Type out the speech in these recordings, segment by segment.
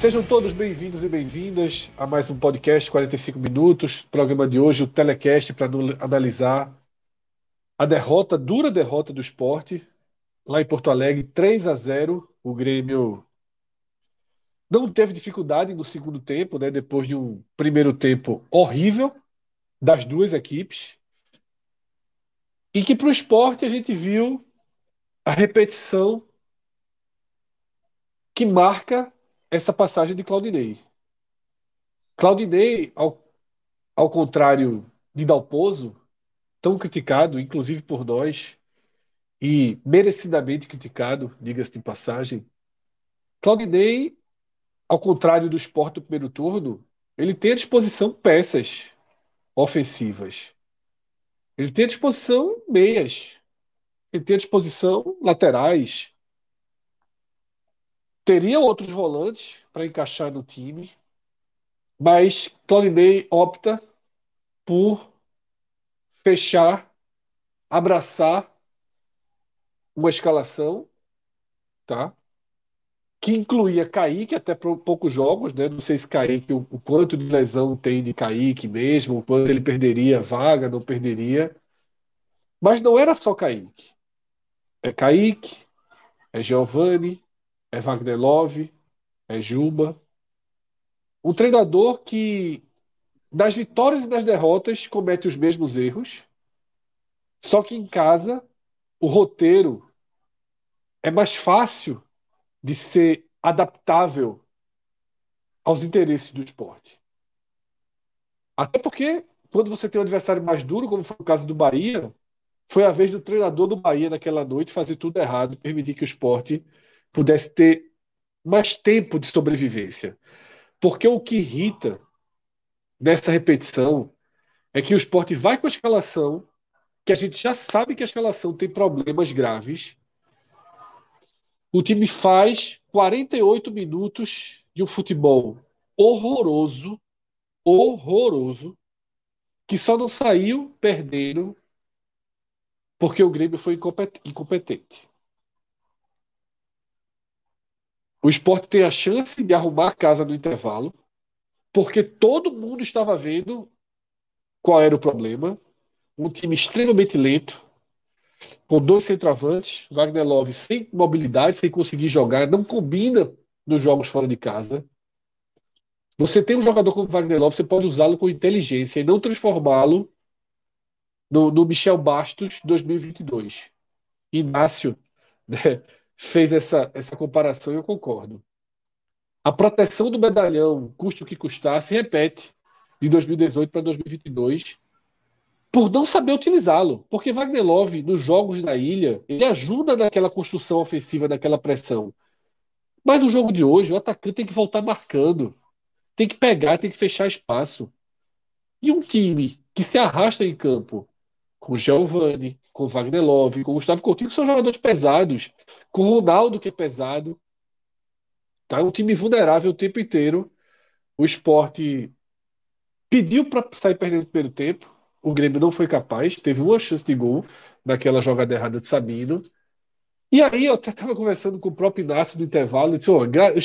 Sejam todos bem-vindos e bem-vindas a mais um podcast 45 minutos. Programa de hoje, o Telecast, para analisar a derrota, dura derrota do esporte, lá em Porto Alegre, 3 a 0. O Grêmio não teve dificuldade no segundo tempo, né? Depois de um primeiro tempo horrível das duas equipes. E que para o esporte a gente viu a repetição que marca essa passagem de Claudinei. Claudinei, ao, ao contrário de Dalpozo, tão criticado, inclusive por nós, e merecidamente criticado, diga-se de passagem, Claudinei, ao contrário do esporte do primeiro turno, ele tem à disposição peças ofensivas. Ele tem à disposição meias. Ele tem à disposição laterais, Teria outros volantes para encaixar no time, mas Claudinei opta por fechar, abraçar uma escalação, tá? Que incluía Kaique até por poucos jogos, né? Não sei se Kaique, o, o quanto de lesão tem de Kaique mesmo, o quanto ele perderia vaga, não perderia. Mas não era só Kaique. É Kaique, é Giovanni, é Wagner Love, é Juba. Um treinador que, das vitórias e das derrotas, comete os mesmos erros, só que em casa o roteiro é mais fácil de ser adaptável aos interesses do esporte. Até porque, quando você tem um adversário mais duro, como foi o caso do Bahia, foi a vez do treinador do Bahia naquela noite fazer tudo errado, permitir que o esporte pudesse ter mais tempo de sobrevivência. Porque o que irrita nessa repetição é que o esporte vai com a escalação, que a gente já sabe que a escalação tem problemas graves. O time faz 48 minutos de um futebol horroroso, horroroso, que só não saiu perdendo porque o Grêmio foi incompetente. O esporte tem a chance de arrumar a casa no intervalo, porque todo mundo estava vendo qual era o problema. Um time extremamente lento, com dois centroavantes, Wagner Love sem mobilidade, sem conseguir jogar, não combina nos jogos fora de casa. Você tem um jogador como Wagner Love, você pode usá-lo com inteligência e não transformá-lo no, no Michel Bastos 2022. Inácio, né? Fez essa, essa comparação e eu concordo. A proteção do medalhão, custe o que custar, se repete de 2018 para 2022 por não saber utilizá-lo. Porque Wagner Love, nos jogos da ilha, ele ajuda naquela construção ofensiva, daquela pressão. Mas no jogo de hoje, o atacante tem que voltar marcando. Tem que pegar, tem que fechar espaço. E um time que se arrasta em campo com Giovanni, com Wagner Love, com Gustavo Coutinho, que são jogadores pesados, com Ronaldo, que é pesado. Tá um time vulnerável o tempo inteiro. O esporte pediu para sair perdendo no primeiro tempo. O Grêmio não foi capaz, teve uma chance de gol naquela jogada errada de Sabino. E aí eu até estava conversando com o próprio Inácio no intervalo, e disse, oh,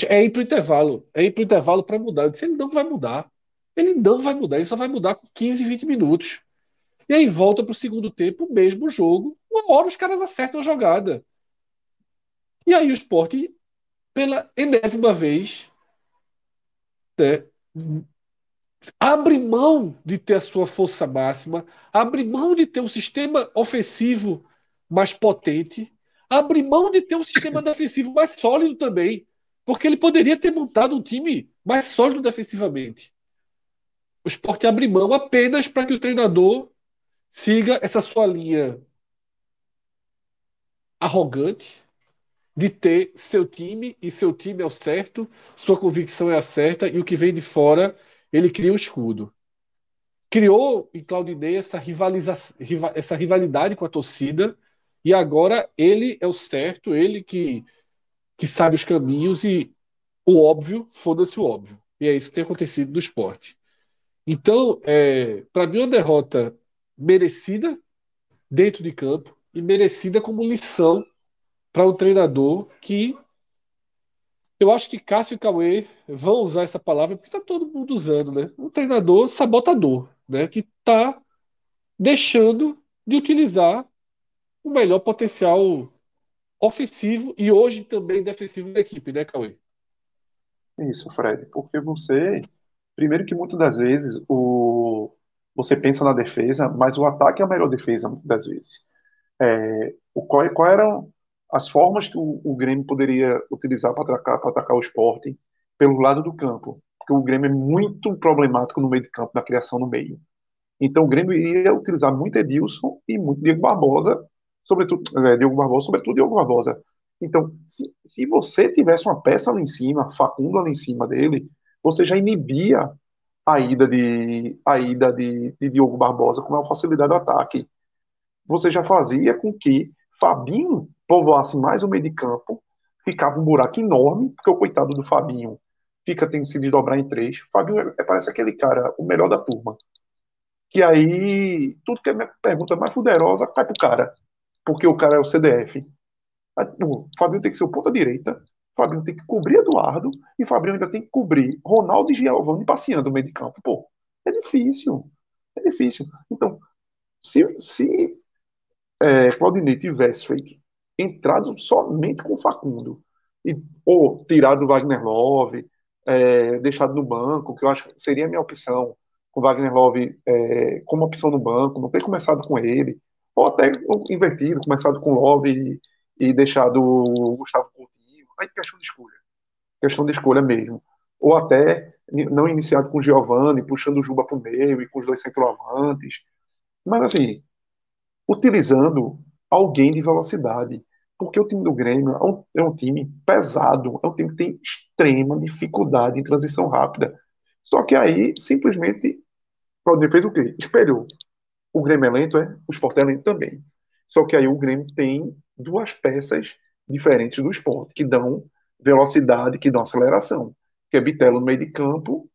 é ir para o intervalo, é ir para o intervalo para mudar. Eu disse, ele não vai mudar. Ele não vai mudar, ele só vai mudar com 15, 20 minutos. E aí volta para o segundo tempo, o mesmo jogo. Uma hora os caras acertam a jogada. E aí o esporte, pela enésima vez, né, abre mão de ter a sua força máxima, abre mão de ter um sistema ofensivo mais potente, abrir mão de ter um sistema defensivo mais sólido também. Porque ele poderia ter montado um time mais sólido defensivamente. O esporte abre mão apenas para que o treinador siga essa sua linha arrogante de ter seu time e seu time é o certo, sua convicção é a certa e o que vem de fora ele cria o escudo. Criou em Claudinei essa, rivaliza essa rivalidade com a torcida e agora ele é o certo, ele que, que sabe os caminhos e o óbvio, foda-se o óbvio. E é isso que tem acontecido no esporte. Então, é, para mim, uma derrota merecida dentro de campo e merecida como lição para um treinador que eu acho que Cássio e Cauê vão usar essa palavra porque está todo mundo usando, né? Um treinador sabotador, né? Que está deixando de utilizar o melhor potencial ofensivo e hoje também defensivo da equipe, né, Cauê? Isso, Fred, porque você, primeiro que muitas das vezes o você pensa na defesa, mas o ataque é a melhor defesa muitas das vezes. É, o, qual, qual eram as formas que o, o Grêmio poderia utilizar para atacar, atacar o esporte pelo lado do campo? Porque o Grêmio é muito problemático no meio de campo, na criação no meio. Então o Grêmio ia utilizar muito Edilson e muito Diego Barbosa, sobretudo é, Diego Barbosa, sobretudo Diego Barbosa. Então, se, se você tivesse uma peça ali em cima, Facundo ali em cima dele, você já inibia a ida de a ida de, de Diogo Barbosa com uma facilidade do ataque. Você já fazia com que Fabinho povoasse mais o meio de campo, ficava um buraco enorme, porque o coitado do Fabinho fica tendo que se desdobrar em três. Fabinho é, parece aquele cara, o melhor da turma. Que aí, tudo que é minha pergunta mais fuderosa cai pro cara, porque o cara é o CDF. O Fabinho tem que ser o ponta direita, Fabinho tem que cobrir Eduardo, e Fabinho ainda tem que cobrir Ronaldo e Giovanni passeando no meio de campo. Pô, é difícil. É difícil. Então, se, se é, Claudinei tivesse feito entrado somente com Facundo, e, ou tirado o Wagner Love, é, deixado no banco, que eu acho que seria a minha opção, com Wagner Love é, como opção no banco, não ter começado com ele, ou até invertido, começado com Love e, e deixado o Gustavo Coutinho, aí questão de escolha, questão de escolha mesmo, ou até não iniciado com Giovanni, puxando o Juba para o meio e com os dois centroavantes, mas assim, utilizando alguém de velocidade. Porque o time do Grêmio é um, é um, time pesado, é um time que tem extrema dificuldade em transição rápida. Só que aí, simplesmente, Claudinei fez o quê? Espelhou. O Grêmio é lento, é? O Sport é lento também. Só que aí o Grêmio tem duas peças diferentes do esporte, que dão velocidade, que dão aceleração. Que é Bitelo no meio de campo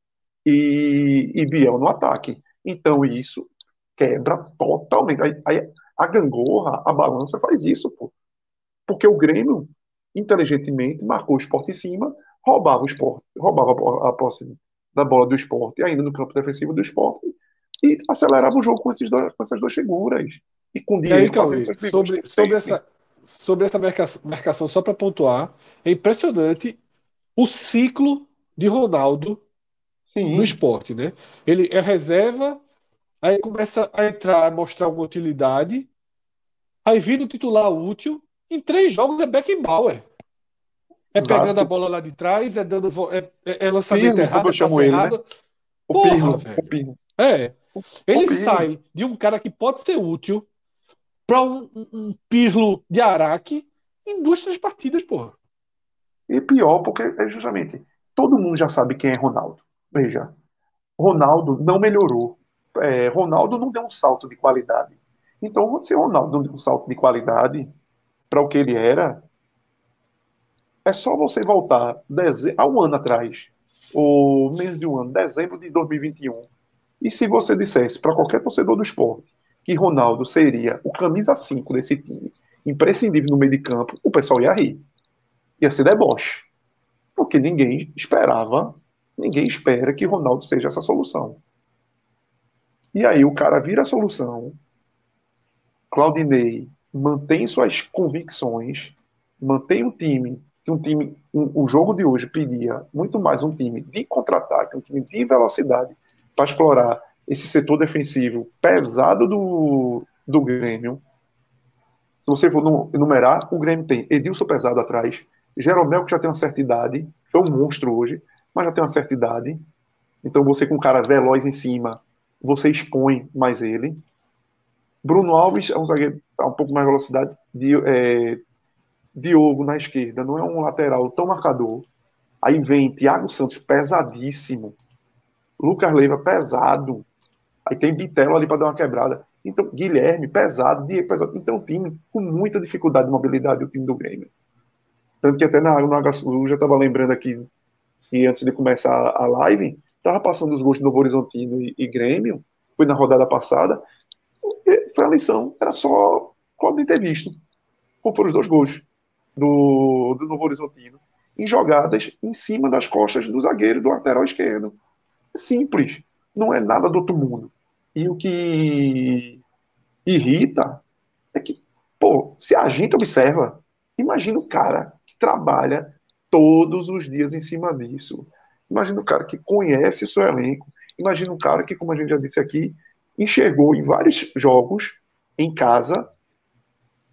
e, e Biel no ataque. Então isso quebra totalmente. Aí, a gangorra, a balança faz isso, pô. Porque o Grêmio, inteligentemente, marcou o esporte em cima, roubava o esporte, roubava a posse da bola do esporte, ainda no campo defensivo do esporte, e acelerava o jogo com, esses dois, com essas duas figuras. E com dinheiro. sobre, sobre, essa, sobre essa marcação, só para pontuar, é impressionante o ciclo de Ronaldo Sim. no esporte, né? Ele é reserva, aí começa a entrar, a mostrar uma utilidade, Aí vira o titular útil. Em três jogos é Beckenbauer. É Exato. pegando a bola lá de trás, é dando é, é, é lançamento Pirlo, errado, eu chamo ele, né? O Porra, Pirlo, velho. O Pirlo. É. Ele o sai de um cara que pode ser útil para um, um, Pirlo de Araque em duas, três partidas, porra. E pior, porque é justamente todo mundo já sabe quem é Ronaldo. Veja, Ronaldo não melhorou. É, Ronaldo não deu um salto de qualidade. Então, se Ronaldo não deu um salto de qualidade para o que ele era, é só você voltar há um ano atrás, ou menos de um ano, dezembro de 2021, e se você dissesse para qualquer torcedor do esporte que Ronaldo seria o camisa 5 desse time, imprescindível no meio de campo, o pessoal ia rir. Ia ser deboche. Porque ninguém esperava, ninguém espera que Ronaldo seja essa solução. E aí o cara vira a solução, Claudinei mantém suas convicções, mantém o time, que um time, um, o jogo de hoje pedia muito mais um time de contra-ataque, um time de velocidade para explorar esse setor defensivo pesado do, do Grêmio. Se você for enumerar, o Grêmio tem Edilson Pesado atrás, Jeromel, que já tem uma certa idade, foi um monstro hoje, mas já tem uma certa idade. Então você com um cara veloz em cima, você expõe mais ele. Bruno Alves é um zagueiro a um pouco mais velocidade. é, Diogo na esquerda não é um lateral tão marcador. Aí vem Thiago Santos pesadíssimo. Lucas Leiva pesado. Aí tem Bitelo ali para dar uma quebrada. Então, Guilherme pesado, Diego pesado. Então, time com muita dificuldade de mobilidade, o time do Grêmio. Tanto que até na, no HSU, já estava lembrando aqui, e antes de começar a live, estava passando os gols do Novo Horizontino e, e Grêmio, foi na rodada passada, foi a lição, era só podem ter visto. Foram os dois gols do, do Novo Horizontino, em jogadas em cima das costas do zagueiro do lateral esquerdo. Simples, não é nada do outro mundo. E o que irrita é que, pô, se a gente observa, imagina o cara que trabalha todos os dias em cima disso. Imagina o cara que conhece o seu elenco. Imagina o cara que, como a gente já disse aqui, enxergou em vários jogos em casa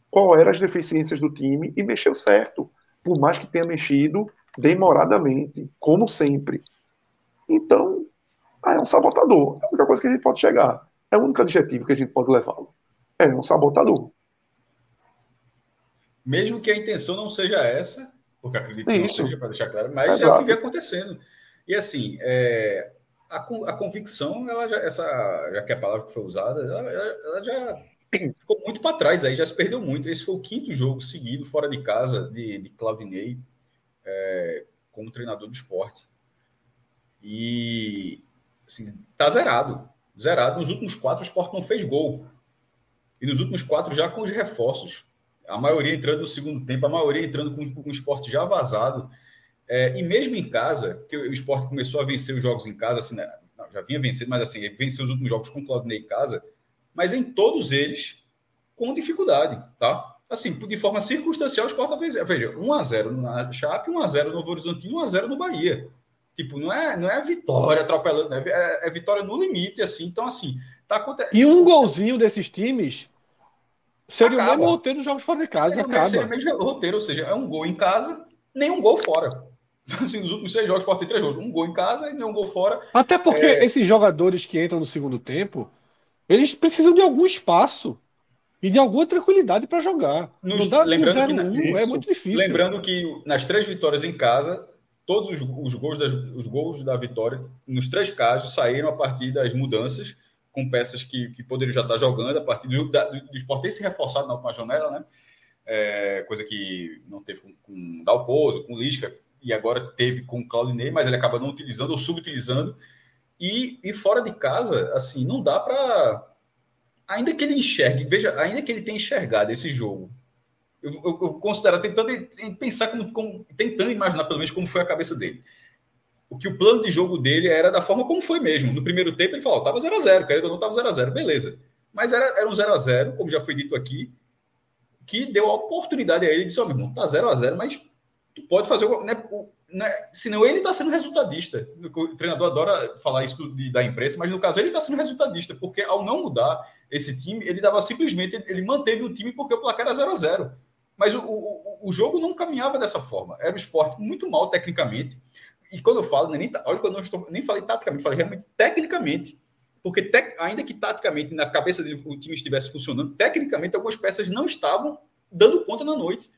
qual eram as deficiências do time e mexeu certo, por mais que tenha mexido demoradamente, como sempre. Então, é um sabotador. É a única coisa que a gente pode chegar. É o único adjetivo que a gente pode levá-lo. É um sabotador. Mesmo que a intenção não seja essa, porque acredito que Isso. não seja, para deixar claro, mas Exato. é o que vem acontecendo. E assim, é, a, a convicção, ela já, essa, já que é a palavra que foi usada, ela, ela já ficou muito para trás aí, já se perdeu muito. Esse foi o quinto jogo seguido, fora de casa, de, de Claudinei, é, como treinador do esporte. E assim, tá zerado. Zerado. Nos últimos quatro, o esporte não fez gol. E nos últimos quatro, já com os reforços. A maioria entrando no segundo tempo, a maioria entrando com, com o esporte já vazado. É, e mesmo em casa, que o esporte começou a vencer os jogos em casa, assim, né, já vinha vencendo, mas assim, venceu os últimos jogos com o Claudinei em casa, mas em todos eles com dificuldade, tá? Assim, de forma circunstancial, o Sport talvez. Veja, 1x0 na Chape, 1x0 no Novo Horizonte, 1x0 no Bahia. Tipo, não é, não é vitória atropelando, né? é, é vitória no limite, assim. Então, assim, tá acontecendo. E um golzinho desses times seria acaba. o mesmo roteiro dos jogos fora de casa. Seria, acaba. seria o mesmo roteiro, ou seja, é um gol em casa, nem um gol fora. Assim, nos últimos seis jogos, Sport tem três jogos. Um gol em casa e nenhum gol fora. Até porque é... esses jogadores que entram no segundo tempo, eles precisam de algum espaço e de alguma tranquilidade para jogar. Nos, lembrando que um, é muito difícil. Lembrando que nas três vitórias em casa, todos os, os, gols das, os gols da vitória, nos três casos, saíram a partir das mudanças, com peças que, que poderiam já estar jogando, a partir do, da, do, ter se reforçado na última janela, né? É, coisa que não teve com, com Dalpozo, com Lisca, e agora teve com o Claudinei, mas ele acaba não utilizando ou subutilizando. E, e fora de casa, assim, não dá para. Ainda que ele enxergue, veja, ainda que ele tenha enxergado esse jogo, eu, eu, eu considero, tentando pensar, como, como, tentando imaginar pelo menos como foi a cabeça dele. O que o plano de jogo dele era da forma como foi mesmo. No primeiro tempo ele falou: estava 0x0, querendo ou não, estava 0x0, beleza. Mas era, era um 0x0, como já foi dito aqui, que deu a oportunidade a ele de Ó, oh, meu irmão, tá 0x0, mas tu pode fazer. Né, o, né, senão ele está sendo resultadista. O treinador adora falar isso da imprensa, mas no caso ele está sendo resultadista, porque ao não mudar esse time, ele dava simplesmente, ele manteve o time porque o placar era 0 a 0 Mas o, o, o jogo não caminhava dessa forma. Era um esporte muito mal tecnicamente. E quando eu falo, nem, olha, quando eu não estou, nem falei taticamente, falei realmente tecnicamente. Porque tec, ainda que taticamente na cabeça dele o time estivesse funcionando, tecnicamente algumas peças não estavam dando conta na noite.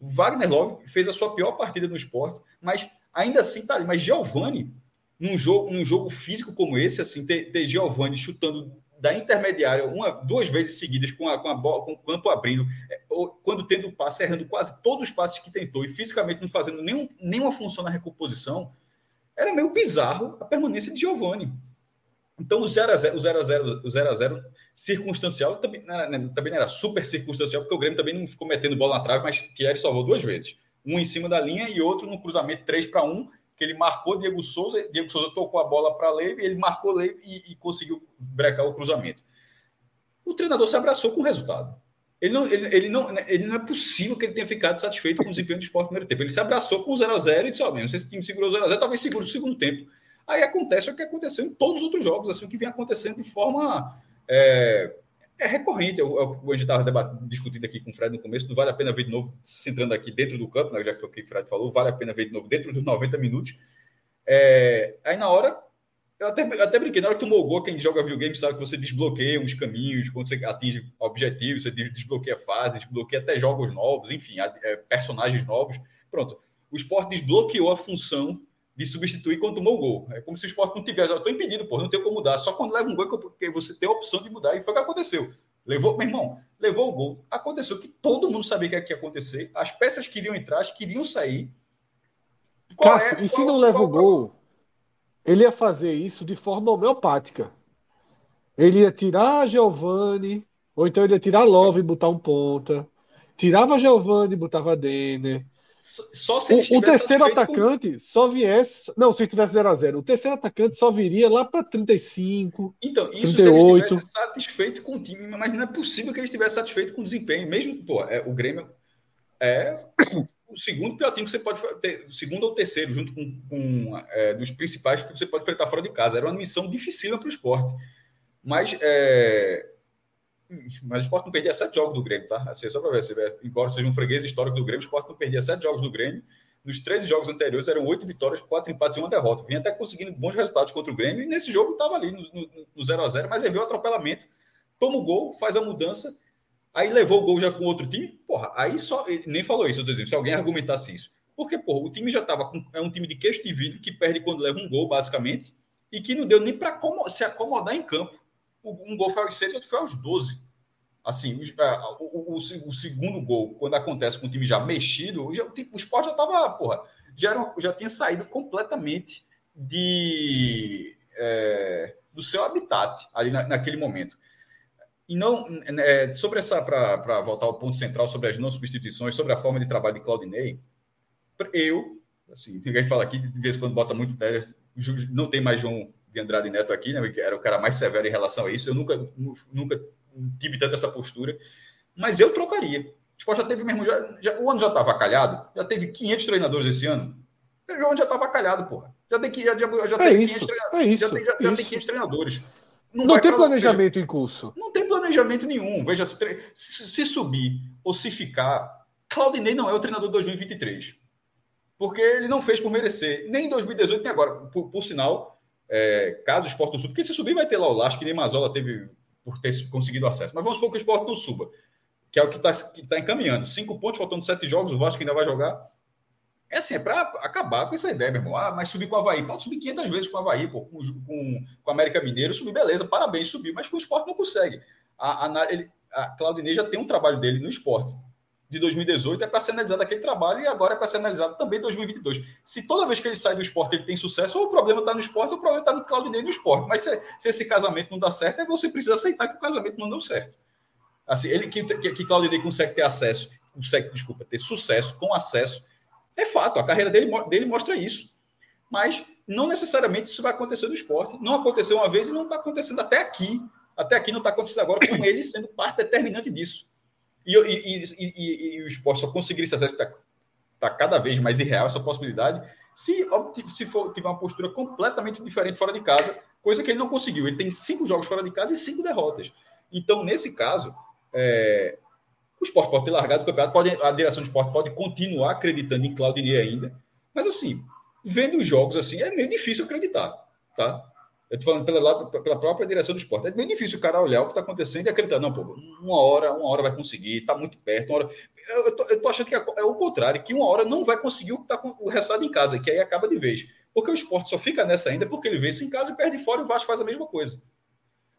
Wagner Love fez a sua pior partida no esporte, mas ainda assim tá ali. Mas Giovani, num jogo, num jogo físico como esse, assim, ter, ter Giovani chutando da intermediária uma, duas vezes seguidas com a, com a bola, com o campo abrindo, é, quando tendo o passe, errando quase todos os passes que tentou e fisicamente não fazendo nenhum, nenhuma função na recomposição, era meio bizarro a permanência de Giovani. Então, o 0x0, o 0x0, o 0x0 circunstancial também era, né, também não era super circunstancial, porque o Grêmio também não ficou metendo bola na trave, mas Thierry salvou duas vezes. Um em cima da linha e outro no cruzamento 3 para 1, que ele marcou Diego Souza, Diego Souza tocou a bola para Leive, ele marcou Leive e, e, conseguiu brecar o cruzamento. O treinador se abraçou com o resultado. Ele não, ele, ele, não, ele não é possível que ele tenha ficado satisfeito com o desempenho do esporte no primeiro tempo. Ele se abraçou com o 0x0 e disse: Ó, oh, sei se esse time segurou o 0x0, talvez segure o segundo tempo. Aí acontece o que aconteceu em todos os outros jogos, assim, o que vem acontecendo de forma é, é recorrente, é o, é o que a gente estava discutindo aqui com o Fred no começo, não vale a pena ver de novo, centrando aqui dentro do campo, né, já que o que o Fred falou, vale a pena ver de novo dentro dos 90 minutos. É, aí na hora, eu até, até brinquei, na hora que tomou o gol, quem joga videogame sabe que você desbloqueia uns caminhos, quando você atinge objetivos, você desbloqueia fases, desbloqueia até jogos novos, enfim, é, personagens novos. Pronto, o esporte desbloqueou a função de substituir quando tomou o gol. É como se o esporte não tivesse. Eu estou impedido, pô, não tem como mudar. Só quando leva um gol que você tem a opção de mudar. E foi o que aconteceu. Levou, meu irmão, levou o gol. Aconteceu que todo mundo sabia que ia acontecer. As peças queriam entrar, queriam sair. Qual Cássio, é, e se não leva o gol, ele ia fazer isso de forma homeopática. Ele ia tirar a Giovanni, ou então ele ia tirar a Love e botar um ponta. Tirava a Giovanni e botava a Denner. Só se o, o terceiro atacante com... só viesse. Não, se tivesse 0x0. O terceiro atacante só viria lá para 35. Então, isso 38. se ele estivesse satisfeito com o time, mas não é possível que ele estivesse satisfeito com o desempenho. Mesmo, pô, é, o Grêmio é o segundo pior time que você pode ter, o segundo ou terceiro, junto com, com é, dos principais que você pode enfrentar fora de casa. Era uma missão dificílima para o esporte. Mas é, mas o Sport não perdia sete jogos do Grêmio, tá? Assim, só para ver, se, embora seja um freguês histórico do Grêmio, o Sport não perdia sete jogos do Grêmio. Nos três jogos anteriores eram oito vitórias, quatro empates e uma derrota. Vinha até conseguindo bons resultados contra o Grêmio, e nesse jogo estava ali no 0 a 0 mas aí veio o atropelamento, toma o gol, faz a mudança, aí levou o gol já com outro time. Porra, aí só. Nem falou isso, eu se alguém argumentasse isso. Porque, porra, o time já estava. É um time de queixo de vidro que perde quando leva um gol, basicamente, e que não deu nem para se acomodar em campo. Um gol foi aos seis, outro foi aos 12. Assim, é, o, o, o, segundo gol, quando acontece com o time já mexido, já, o, o esporte já estava, porra, já, era, já tinha saído completamente de, é, do seu habitat ali na, naquele momento. E não, é, sobre essa, para voltar ao ponto central, sobre as não substituições, sobre a forma de trabalho de Claudinei, eu, assim, ninguém fala aqui, de vez em quando bota muito sério, não tem mais João de Andrade Neto aqui, né, era o cara mais severo em relação a isso, eu nunca, nunca tive tanta essa postura, mas eu trocaria. O esporte já teve mesmo, já, já, o ano já estava calhado, já teve 500 treinadores esse ano. O ano já estava calhado, porra. Já tem, já, já, já é isso, 500 é isso, já, tem, já, já tem 500 treinadores. Não, não tem planejamento veja, em curso. Não tem planejamento nenhum. Veja, se, se subir ou se ficar, Claudinei não é o treinador de 2023. Porque ele não fez por merecer. Nem em 2018, nem agora. Por, por sinal, é, caso o esporte não suba. Porque se subir, vai ter lá o Lasco, que nem Mazola teve por ter conseguido acesso. Mas vamos supor que o esporte não suba, que é o que está tá encaminhando. Cinco pontos, faltando sete jogos, o Vasco ainda vai jogar. É assim, é para acabar com essa ideia, meu irmão. Ah, mas subir com o Havaí. Pode subir 500 vezes com o Havaí, pô, com, com, com o América Mineiro, subir, beleza, parabéns, subiu, mas com o esporte não consegue. A, a, ele, a Claudinei já tem um trabalho dele no esporte de 2018 é para ser analisado aquele trabalho e agora é para ser analisado também em 2022. Se toda vez que ele sai do esporte ele tem sucesso, ou o problema está no esporte, ou o problema está no Claudinei no esporte. Mas se, se, esse casamento não dá certo, é você precisa aceitar que o casamento não deu certo. Assim, ele que, que, que Claudinei consegue ter acesso, consegue, desculpa, ter sucesso com acesso, é fato, a carreira dele, dele mostra isso. Mas não necessariamente isso vai acontecer no esporte. Não aconteceu uma vez e não está acontecendo até aqui. Até aqui não está acontecendo agora, com ele sendo parte determinante disso. E, e, e, e, o esporte só conseguiria esse acesso, está tá cada vez mais irreal essa possibilidade, se, se for, tiver uma postura completamente diferente fora de casa, coisa que ele não conseguiu. Ele tem cinco jogos fora de casa e cinco derrotas. Então, nesse caso, é, o esporte pode ter largado o campeonato, pode, a direção do esporte pode continuar acreditando em Claudinei ainda, mas assim, vendo os jogos assim, é meio difícil acreditar, tá? Eu estou falando pela, pela própria direção do esporte. É bem difícil o cara olhar o que está acontecendo e acreditar. Não, pô, uma hora, uma hora vai conseguir, está muito perto. Uma hora... Eu, tô, eu tô achando que é, é, o contrário, que uma hora não vai conseguir o que está com o resultado em casa, que aí acaba de vez. Porque o esporte só fica nessa ainda porque ele vence em casa e perde fora e o Vasco faz a mesma coisa.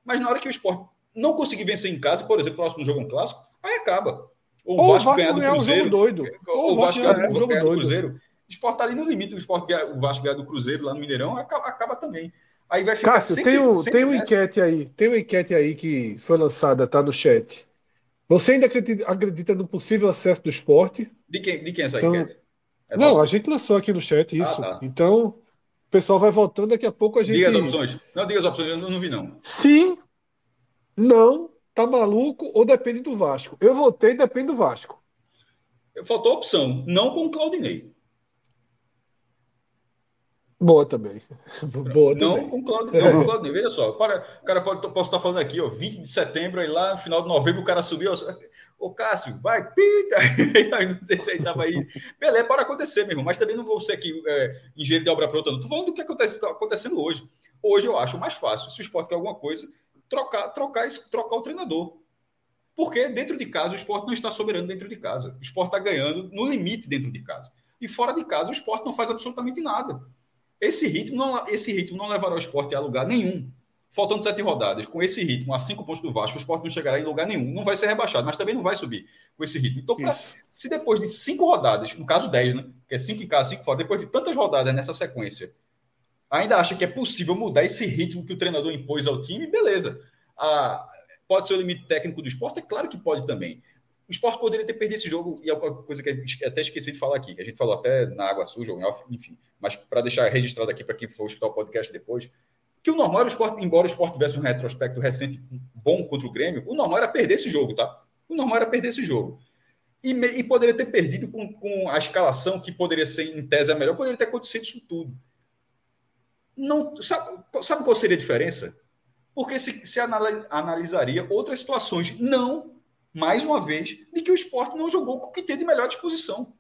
Mas na hora que o esporte não conseguir vencer em casa, por exemplo, próximo jogo um clássico, aí acaba. Ou o Vasco, Vasco ganhar do Cruzeiro. Um doido. Ou, ou o Vasco ganhar do, um ganhar do Cruzeiro. O esporte está ali no limite. O, esporte, o Vasco ganhar do Cruzeiro lá no Mineirão acaba, acaba também. Aí vai ficar Cássio, sempre, tem, um, tem uma enquete aí, tem uma enquete aí que foi lançada, tá no chat. Você ainda acredita, acredita no possível acesso do esporte? De quem, de quem essa então, enquete? É não, nosso? a gente lançou aqui no chat ah, isso. Ah, tá. Então, o pessoal vai voltando, daqui a pouco a gente. Diga as opções. Não, diga as opções, eu não, não vi, não. Sim, não, tá maluco ou depende do Vasco. Eu votei, depende do Vasco. Faltou opção, não com o Claudinei. Boa também. Boa não também. concordo, não concordo. Veja só, para, o cara pode, posso estar falando aqui, ó, 20 de setembro, aí lá no final de novembro o cara subiu. Ô, Cássio, vai, pita! não sei se aí estava aí. Beleza, pode acontecer mesmo, mas também não vou ser aqui é, engenheiro de obra pronta, não. Estou falando do que acontece, está acontecendo hoje. Hoje eu acho mais fácil, se o esporte quer alguma coisa, trocar, trocar, trocar o treinador. Porque dentro de casa o esporte não está soberano dentro de casa. O esporte está ganhando no limite dentro de casa. E fora de casa o esporte não faz absolutamente nada. Esse ritmo não, esse ritmo não levará o esporte a lugar nenhum. Faltando sete rodadas, com esse ritmo, a cinco pontos do Vasco, o esporte não chegará em lugar nenhum. Não vai ser rebaixado, mas também não vai subir com esse ritmo. Então, pra, se depois de cinco rodadas, no caso dez, né? Que é cinco em casa, cinco fora, depois de tantas rodadas nessa sequência, ainda acha que é possível mudar esse ritmo que o treinador impôs ao time, beleza. Ah, pode ser o limite técnico do esporte? É claro que pode também. O esporte poderia ter perdido esse jogo, e é uma coisa que até esqueci de falar aqui, a gente falou até na água suja, enfim, mas para deixar registrado aqui para quem for escutar o podcast depois, que o normal era o esporte, embora o esporte tivesse um retrospecto recente bom contra o Grêmio, o normal era perder esse jogo, tá? O normal era perder esse jogo. E, e poderia ter perdido com, com, a escalação que poderia ser, em tese, a melhor, poderia ter acontecido isso tudo. Não, sabe, sabe qual seria a diferença? Porque se, se analisaria outras situações. Não, mais uma vez, de que o esporte não jogou com o que tem de melhor disposição.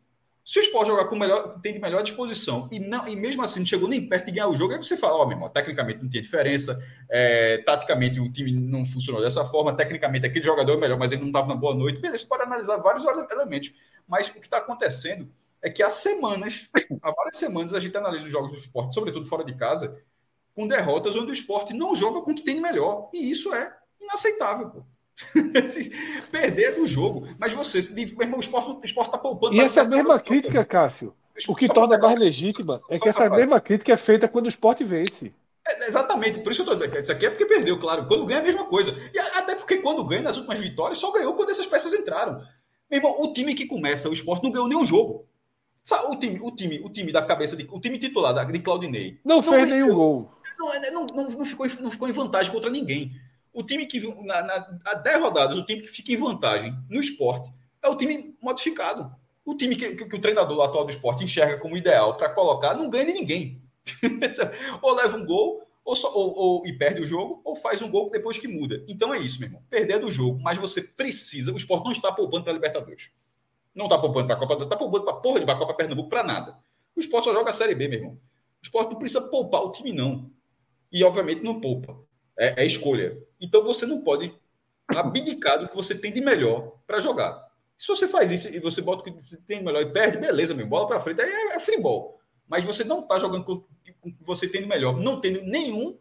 Se o esporte jogar com melhor, tem de melhor disposição e, não, e mesmo assim não chegou nem perto de ganhar o jogo, aí você fala, ó, oh, meu irmão, tecnicamente não tinha diferença, é, taticamente o time não funcionou dessa forma, tecnicamente aquele jogador é melhor, mas ele não estava na boa noite. Beleza, você pode analisar vários elementos. Mas o que está acontecendo é que há semanas, há várias semanas, a gente analisa os jogos do esporte, sobretudo fora de casa, com derrotas onde o esporte não joga com o que tem de melhor. E isso é inaceitável, pô. Perder do jogo. Mas você, o esporte está poupando. E essa mesma crítica, Cássio, o que torna mais legítima é que essa mesma crítica é feita quando o esporte vence. É, exatamente, por isso eu tô Isso aqui é porque perdeu, claro. Quando ganha é a mesma coisa. E até porque quando ganha nas últimas vitórias, só ganhou quando essas peças entraram. Meu irmão, o time que começa o esporte não ganhou nenhum jogo. O time, o time, o time da cabeça de. O time titular de Claudinei. Não, não fez nenhum gol. Não, não, não, não, ficou, não ficou em vantagem contra ninguém. O time que, na, na, há 10 rodadas, o time que fica em vantagem no esporte é o time modificado. O time que, que, que o treinador atual do esporte enxerga como ideal para colocar não ganha de ninguém. ou leva um gol, ou, só, ou, ou, e perde o jogo, ou faz um gol depois que muda. Então é isso, meu irmão. Perder do jogo, mas você precisa. O esporte não está poupando para a Libertadores. Não está poupando para a Copa, está poupando para porra de para Copa Pernambuco, para nada. O esporte só joga a Série B, meu irmão. O esporte não precisa poupar o time, não. E, obviamente, não poupa. É, é escolha. Então você não pode abdicar do que você tem de melhor para jogar. Se você faz isso e você bota o que você tem de melhor e perde, beleza, meu, bola para frente, aí é, é futebol. Mas você não está jogando com o que você tem de melhor, não tendo nenhum,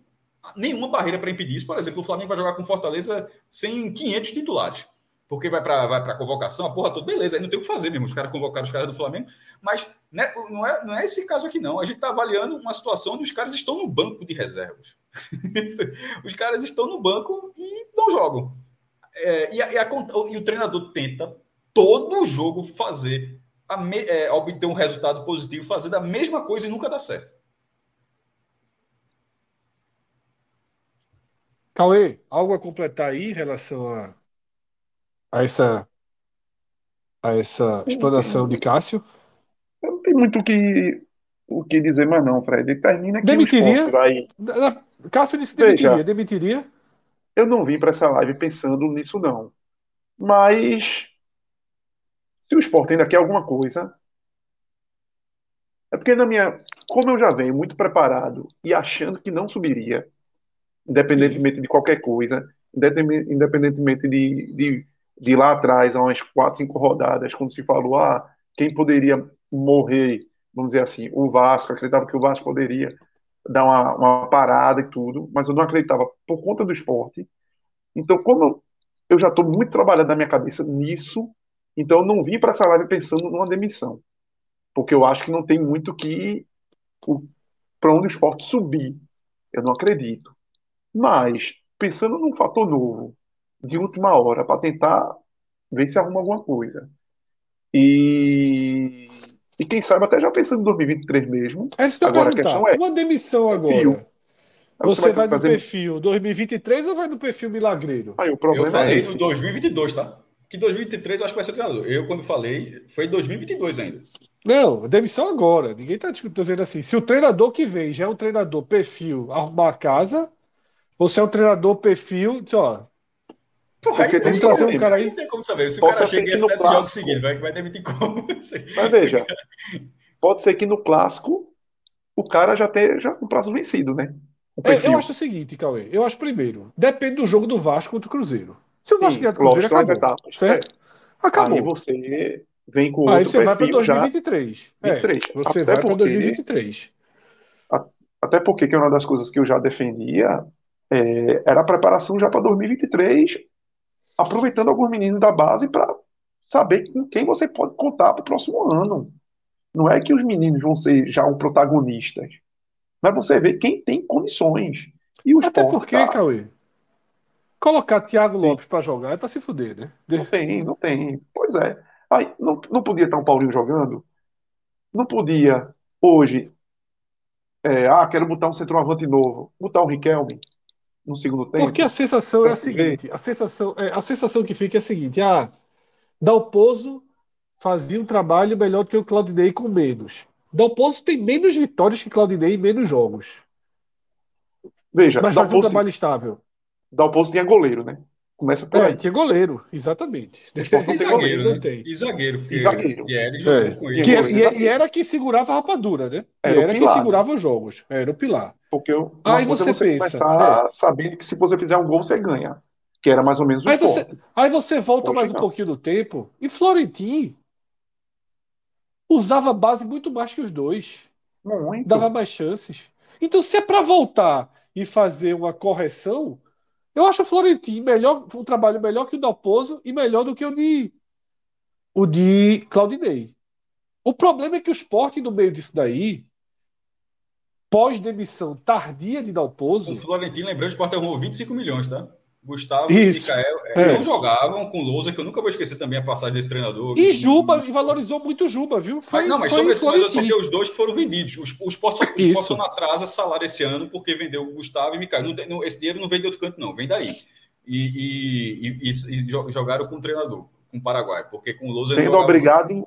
nenhuma barreira para impedir isso. Por exemplo, o Flamengo vai jogar com Fortaleza sem 500 titulares porque vai para vai a convocação, a porra toda, beleza, aí não tem o que fazer mesmo, os caras convocaram os caras do Flamengo, mas né, não, é, não é esse caso aqui não, a gente está avaliando uma situação onde os caras estão no banco de reservas. os caras estão no banco e não jogam. É, e, a, e, a, e, o treinador tenta todo o jogo fazer, me, é, obter um resultado positivo, fazer da mesma coisa e nunca dá certo. Cauê, algo a completar aí em relação a a essa, a essa explanação de Cássio? Eu não tenho muito o que, o que dizer mais não, Fred. Termina que demitiria, vai... Cássio disse que demitiria, Veja, demitiria. Eu não vim para essa live pensando nisso não. Mas se o Sport ainda quer alguma coisa, é porque na minha, como eu já venho muito preparado e achando que não subiria, independentemente Sim. de qualquer coisa, independentemente de, de de lá atrás, há umas quatro, cinco rodadas, quando se falou, ah, quem poderia morrer, vamos dizer assim, o Vasco, acreditava que o Vasco poderia dar uma, uma parada e tudo, mas eu não acreditava por conta do esporte. Então, como eu já estou muito trabalhando na minha cabeça nisso, então eu não vim para essa live pensando numa demissão. Porque eu acho que não tem muito que para onde o esporte subir. Eu não acredito. Mas, pensando num fator novo, de última hora para tentar ver se arruma alguma coisa. E, e quem sabe até já pensando em 2023 mesmo. É isso que agora a questão é uma demissão agora. Você, você vai, vai fazer... no perfil 2023 ou vai no perfil milagreiro? Aí, o problema eu falei é esse. no 2022, tá? Que 2023 eu acho que vai ser treinador. Eu, quando falei, foi 2022 ainda. Não, demissão agora. Ninguém tá dizendo assim. Se o treinador que vem já é um treinador perfil arrumar a casa, ou se é um treinador perfil, ó. Porra, Porque tem trazer um cara aí. Não tem como saber. Se o cara chega em sete clássico, jogos seguidos, vai, vai demitir como? Mas veja, pode ser que no clássico o cara já tenha já um prazo vencido, né? É, eu acho o seguinte, Cauê. Eu acho primeiro, depende do jogo do Vasco contra o Cruzeiro. Se o Vasco ganhar do Cruzeiro, acabou. Etapas, certo? É. Acabou. Aí você vem com Aí você vai para 2023. Já... É, você até vai para 2023. Até porque que é uma das coisas que eu já defendia é, era a preparação já para 2023, aproveitando alguns meninos da base para saber com quem você pode contar para o próximo ano. Não é que os meninos vão ser já um protagonistas, mas você vê quem tem condições. E o Até porque, tá... Cauê, colocar Thiago. Lopes para jogar é para se fuder, né? Não tem, não tem. Pois é. Aí, não, não podia estar um Paulinho jogando? Não podia, hoje, é, ah, quero botar um centroavante novo, botar um Riquelme no segundo tempo. Porque a sensação é a seguinte, a sensação, é, a sensação que fica é a seguinte, ah, Dalpozo fazia um trabalho melhor do que o Claudinei com menos. Dalpozo tem menos vitórias que Claudinei em menos jogos. Veja, mas faz um trabalho estável. Dalpozo tinha goleiro, né? Começa por é, aí. tinha goleiro, exatamente. E zagueiro, goleiro, né? tem. E zagueiro. E zagueiro. É. Com ele. Que, e, e, era quem segurava a rapadura, né? Era, era quem segurava os jogos. Era o pilar. Porque eu, aí você, você pensa, começar é. sabendo que se você fizer um gol, você ganha. Que era mais ou menos o aí você, aí você volta mais um pouquinho do tempo e Florentin usava a base muito mais que os dois. Muito. Dava mais chances. Então, se é para voltar e fazer uma correção, eu acho o Florentino melhor, um trabalho melhor que o Dalpozo e melhor do que o de o de Claudinei. O problema é que o esporte, no meio disso daí, pós-demissão tardia de Dalpozo. O Florentino, lembrando, o esporte arrumou 25 milhões, tá? Gustavo Isso. e Mikael é, é. não jogavam com Lousa, que eu nunca vou esquecer também a passagem desse treinador. E Juba, e valorizou muito Juba, viu? Foi, não, mas foi sobre, mas eu os dois que foram vendidos. Os, os Sport só não atrasa salário esse ano porque vendeu o Gustavo e Mikael. Não, não, esse dinheiro não vem de outro canto, não, vem daí. E, e, e, e jogaram com o treinador, com o Paraguai, porque com o Lousa. Sendo obrigado,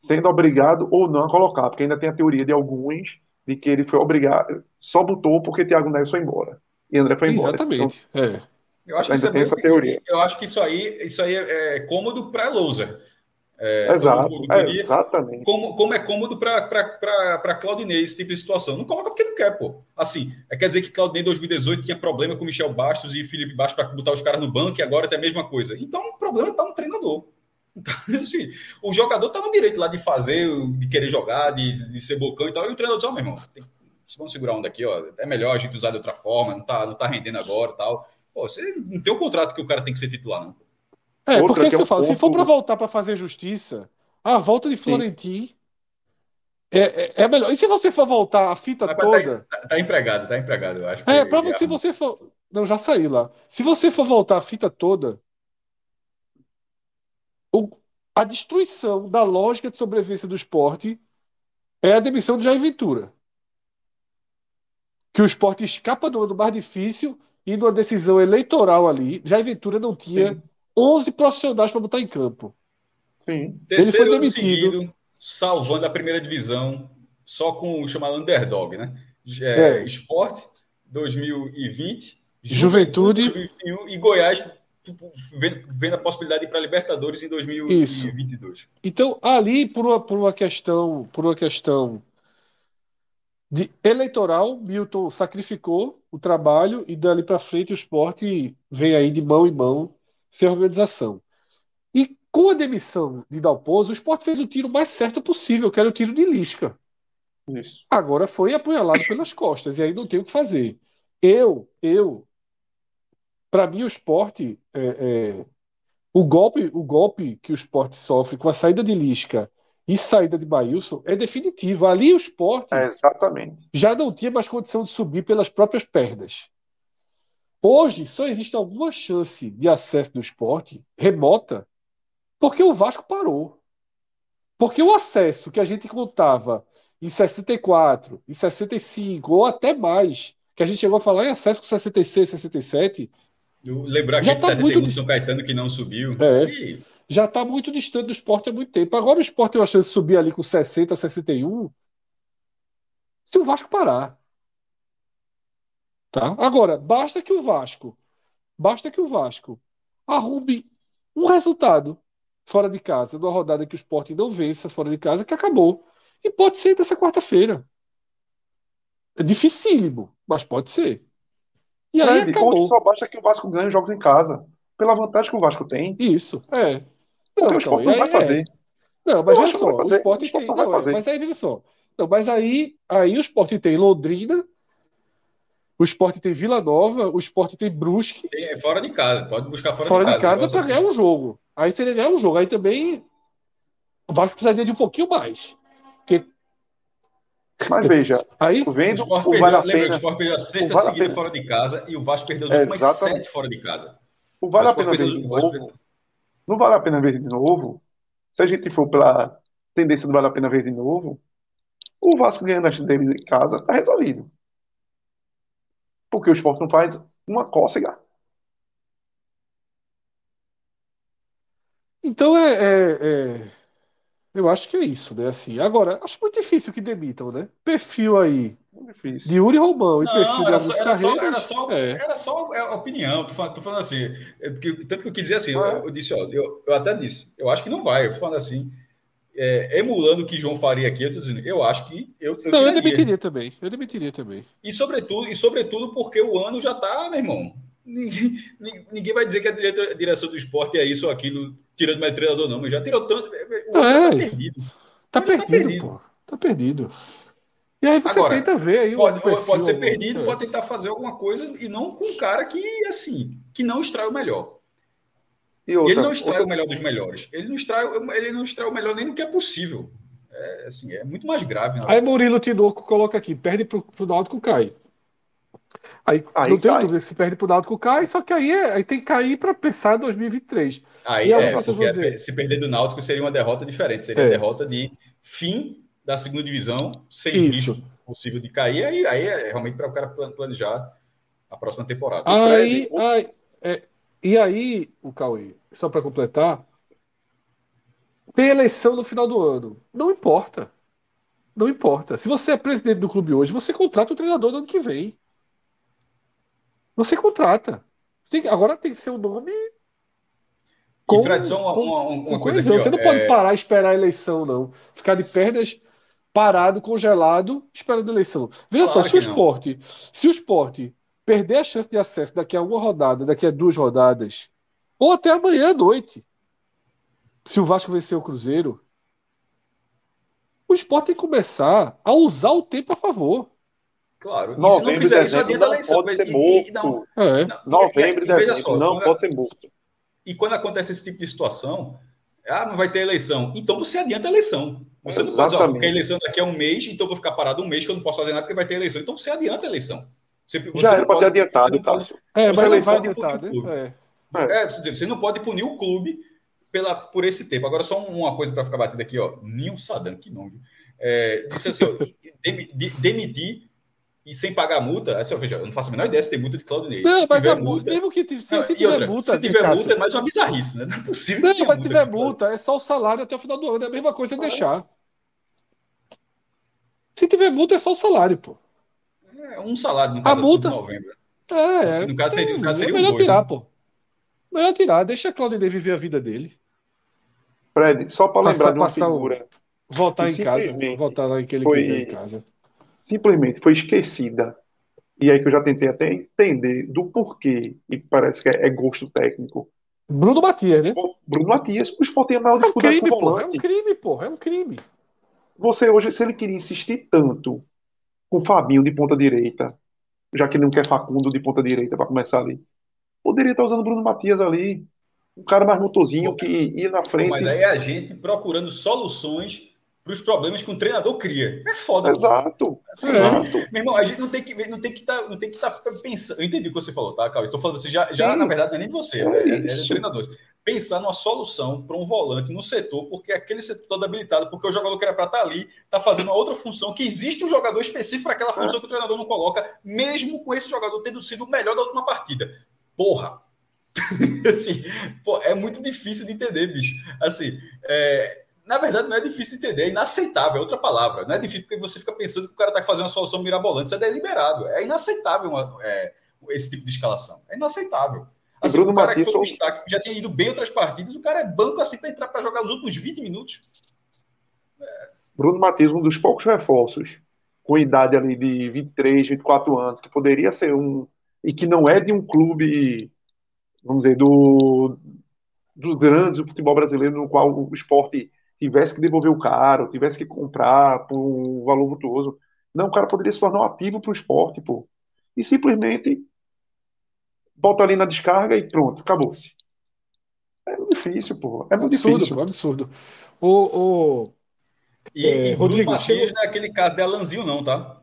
sendo obrigado ou não a colocar, porque ainda tem a teoria de alguns de que ele foi obrigado, só botou porque Thiago Neves foi embora. E André foi embora. Exatamente. Então, é. Eu acho, que isso, é essa teoria. eu acho que isso aí, isso aí é, é cômodo para loser. É, Exato, é, exatamente. Como, como é cômodo para Claudinei esse tipo de situação. Não coloca porque não quer, pô. Assim, é, quer dizer que Claudinei em 2018 tinha problema com Michel Bastos e Felipe Bastos para botar os caras no banco e agora tem a mesma coisa. Então o problema está no treinador. Então, assim, o jogador está no direito lá de fazer, de querer jogar, de, de ser bocão e tal. E o treinador diz, ó, oh, meu irmão, tem, vamos segurar um daqui, ó. É melhor a gente usar de outra forma, não tá, não tá rendendo agora e tal. Pô, você não tem um contrato que o cara tem que ser titular, não. É, Outra porque é isso que eu falo. Se for para voltar para fazer justiça, a volta de Florentin é, é, é, melhor. E se você for voltar a fita Mas, tá toda. Tá, tá, empregado, tá empregado, eu acho. É, para você, se você for. Não, já saí lá. Se você for voltar a fita toda, o... a destruição da lógica de sobrevivência do esporte é a demissão de Jair Ventura. Que o esporte escapa do ano mais difícil e numa decisão eleitoral ali, Jair Ventura não tinha Sim. 11 profissionais para botar em campo. Sim. Terceiro Ele foi demitido. Seguido, salvando a primeira divisão, só com o chamado underdog, né? É, é. Esporte 2020, Juventude, 2021, e Goiás tipo, vendo, vendo, a possibilidade de ir para a Libertadores em 2022. Isso. Então, ali, por uma, por uma questão, por uma questão de eleitoral, Milton sacrificou o trabalho e dali para frente o esporte vem aí de mão em mão sem organização. E com a demissão de Dalpozo, o esporte fez o tiro mais certo possível, que era o tiro de Lisca. Isso. Agora foi apunhalado pelas costas, e aí não tem o que fazer. Eu, eu, para mim o esporte, é, é, o golpe, o golpe que o esporte sofre com a saída de Lisca e saída de Bailson é definitivo. Ali o esporte é exatamente. já não tinha mais condição de subir pelas próprias pernas. Hoje só existe alguma chance de acesso do esporte remota porque o Vasco parou. Porque o acesso que a gente contava em 64, em 65 ou até mais, que a gente chegou a falar em acesso com 66, 67. Lembrar que de tá 71 muito... São Caetano que não subiu. É. E já está muito distante do esporte há muito tempo. Agora o esporte tem uma chance de subir ali com 60, 61. Se o Vasco parar. Tá? Agora, basta que o Vasco, basta que o Vasco arrume um resultado fora de casa, numa rodada que o esporte não vença fora de casa, que acabou. E pode ser dessa quarta-feira. É dificílimo, mas pode ser. E aí Fred, acabou. só basta que o Vasco ganhe jogos em casa. Pela vantagem que o Vasco tem. Isso, é. Não, o esporte então, não vai fazer. É. Não, mas veja só, o esporte tem. Não, não mas aí veja só. Não, mas aí, aí o esporte tem Londrina, o esporte tem Vila Nova, o esporte tem Brusque. Tem, é fora de casa, pode buscar fora, fora de casa. Fora de casa para assim. ganhar um jogo. Aí seria ganhar um jogo. Aí também o Vasco precisaria de um pouquinho mais. Porque... Mas veja, aí, vendo o Sport perdeu, vale lembra, o Sport perdeu a sexta vale seguida a fora de casa e o Vasco perdeu as últimas sete fora de casa. O vale a pena ver de novo. Não vale a pena ver de novo. Se a gente for pela tendência do vale a pena ver de novo, o Vasco ganhando as deles em casa tá resolvido. Porque o esporte não faz uma cócega. Então é, é, é, Eu acho que é isso, né? Assim, agora, acho muito difícil que demitam, né? Perfil aí difícil. de Uri Romão e perfil de era só, era, só, era só, é. era só a opinião. Tô falando, tô falando assim. Eu, tanto que eu quis dizer assim, eu, eu, disse, ó, eu, eu até disse, eu acho que não vai. Eu tô falando assim é, emulando o que João faria aqui, eu tô dizendo, eu acho que eu, eu, Não, eu demitiria também. Eu demitiria também. E sobretudo, e sobretudo porque o ano já tá, meu irmão. Ninguém, ninguém vai dizer que a direção do esporte é isso ou aquilo, tirando mais treinador, não, mas já tirou tanto. O é, tá perdido. Tá perdido, tá perdido, pô. Tá perdido. E aí você Agora, tenta ver aí pode, pode ser perdido, é. pode tentar fazer alguma coisa e não com um cara que, assim, que não extrai o melhor. E, outra, ele não extrai outra... o melhor dos melhores. Ele não extrai, ele não extrai o melhor nem do que é possível. É, assim, é muito mais grave. Aí Murilo Tinoco coloca aqui, perde pro, pro Náutico, cai. Aí, aí não tem dúvida que se perde pro Náutico, cai, só que aí, é, aí tem que cair para pensar em 2023. Aí, é, porque se perder do Náutico seria uma derrota diferente, seria é. derrota de fim da segunda divisão, sem Isso. risco possível de cair, aí, aí é realmente para o cara planejar a próxima temporada. Aí, aí é, e aí, o Cauê, só para completar, tem eleição no final do ano. Não importa. Não importa. Se você é presidente do clube hoje, você contrata o treinador no ano que vem. Você contrata. Tem, agora tem que ser o um nome. Com, Fred, só uma, com, uma, uma coisa aqui, Você não é... pode parar e esperar a eleição, não. Ficar de pernas parado, congelado, esperando a eleição. Veja claro só, se o esporte, se o esporte perder a chance de acesso daqui a uma rodada, daqui a duas rodadas, ou até amanhã à noite, se o Vasco vencer o Cruzeiro, o esporte tem que começar a usar o tempo a favor. Claro, e se não fizer isso, adianta a eleição. Pode ser morto. E, não, é. não, novembro e, só, não pode ser morto. E quando acontece esse tipo de situação, ah, não vai ter eleição. Então você adianta a eleição. Você Exatamente. não pode dizer, porque a eleição daqui a um mês, então eu vou ficar parado um mês que eu não posso fazer nada porque vai ter eleição. Então você adianta a eleição. Você, você Já era para ter adiantado, Cássio. É, mas ele vai adiantado. Né? É. É, você não pode punir o clube pela, por esse tempo. Agora, só uma coisa para ficar batendo aqui, ó. Ninho Saddam, que nome. É, disse assim, ó, demitir e sem pagar multa, assim, ó, veja, eu não faço a menor ideia se tem multa de Claudinei. Não, mas a multa, mesmo que se, não, se tiver outra, multa. Se tiver multa, é mais uma bizarrice, né? Não é possível. Não, mas se tiver multa, é só o salário até o final do ano. É a mesma coisa é. deixar. Se tiver multa, é só o salário, pô. É um salário, no caso, a multa, de novembro. É, no caso seria, no caso seria é melhor tirar, né? pô. Melhor tirar, deixa a Claudinei viver a vida dele. Fred, só para lembrar de uma figura. voltar em casa, voltar lá em que ele foi, quiser em casa. Simplesmente foi esquecida. E aí que eu já tentei até entender do porquê, e parece que é, é gosto técnico. Bruno Matias, né? Bruno Matias, o Sport tem a maior dificuldade é um crime, com o volante. É um crime, porra, é um crime. Você hoje, se ele queria insistir tanto com o Fabinho de ponta direita, já que ele não quer Facundo de ponta direita para começar ali. Poderia estar usando Bruno Matias ali, um cara mais motorzinho que ia na frente. Mas aí é a gente procurando soluções para os problemas que um treinador cria. É foda. Exato. Assim, exato. Meu irmão, a gente não tem que não tem que tá, não tem que estar tá pensando. Eu entendi o que você falou, tá? Eu tô falando assim, já, já na verdade não é nem você, é, é, é, é treinadores pensar numa solução para um volante no setor, porque aquele setor todo habilitado, porque o jogador que era para estar tá ali está fazendo uma outra função, que existe um jogador específico para aquela função é. que o treinador não coloca, mesmo com esse jogador tendo sido o melhor da última partida. Porra! assim, pô, é muito difícil de entender, bicho. Assim, é, na verdade, não é difícil de entender, é inaceitável, é outra palavra. Não é difícil porque você fica pensando que o cara está fazendo uma solução mirabolante, isso é deliberado. É inaceitável uma, é, esse tipo de escalação. É inaceitável. Assim, Bruno o cara que foi destaque, que já tinha ido bem outras partidas, o cara é banco assim para entrar para jogar os últimos 20 minutos. É. Bruno Matias, um dos poucos reforços com idade ali de 23, 24 anos, que poderia ser um. e que não é de um clube, vamos dizer, do, dos grandes do futebol brasileiro, no qual o esporte tivesse que devolver o cara, ou tivesse que comprar por um valor vultuoso. Não, o cara poderia se tornar um ativo para o esporte, pô. E simplesmente bota ali na descarga e pronto, acabou-se. É muito difícil, pô. É muito absurdo, difícil. Pô, absurdo. O, o... E, é, e Rodrigo Matias não é aquele caso de Alanzinho, não, tá?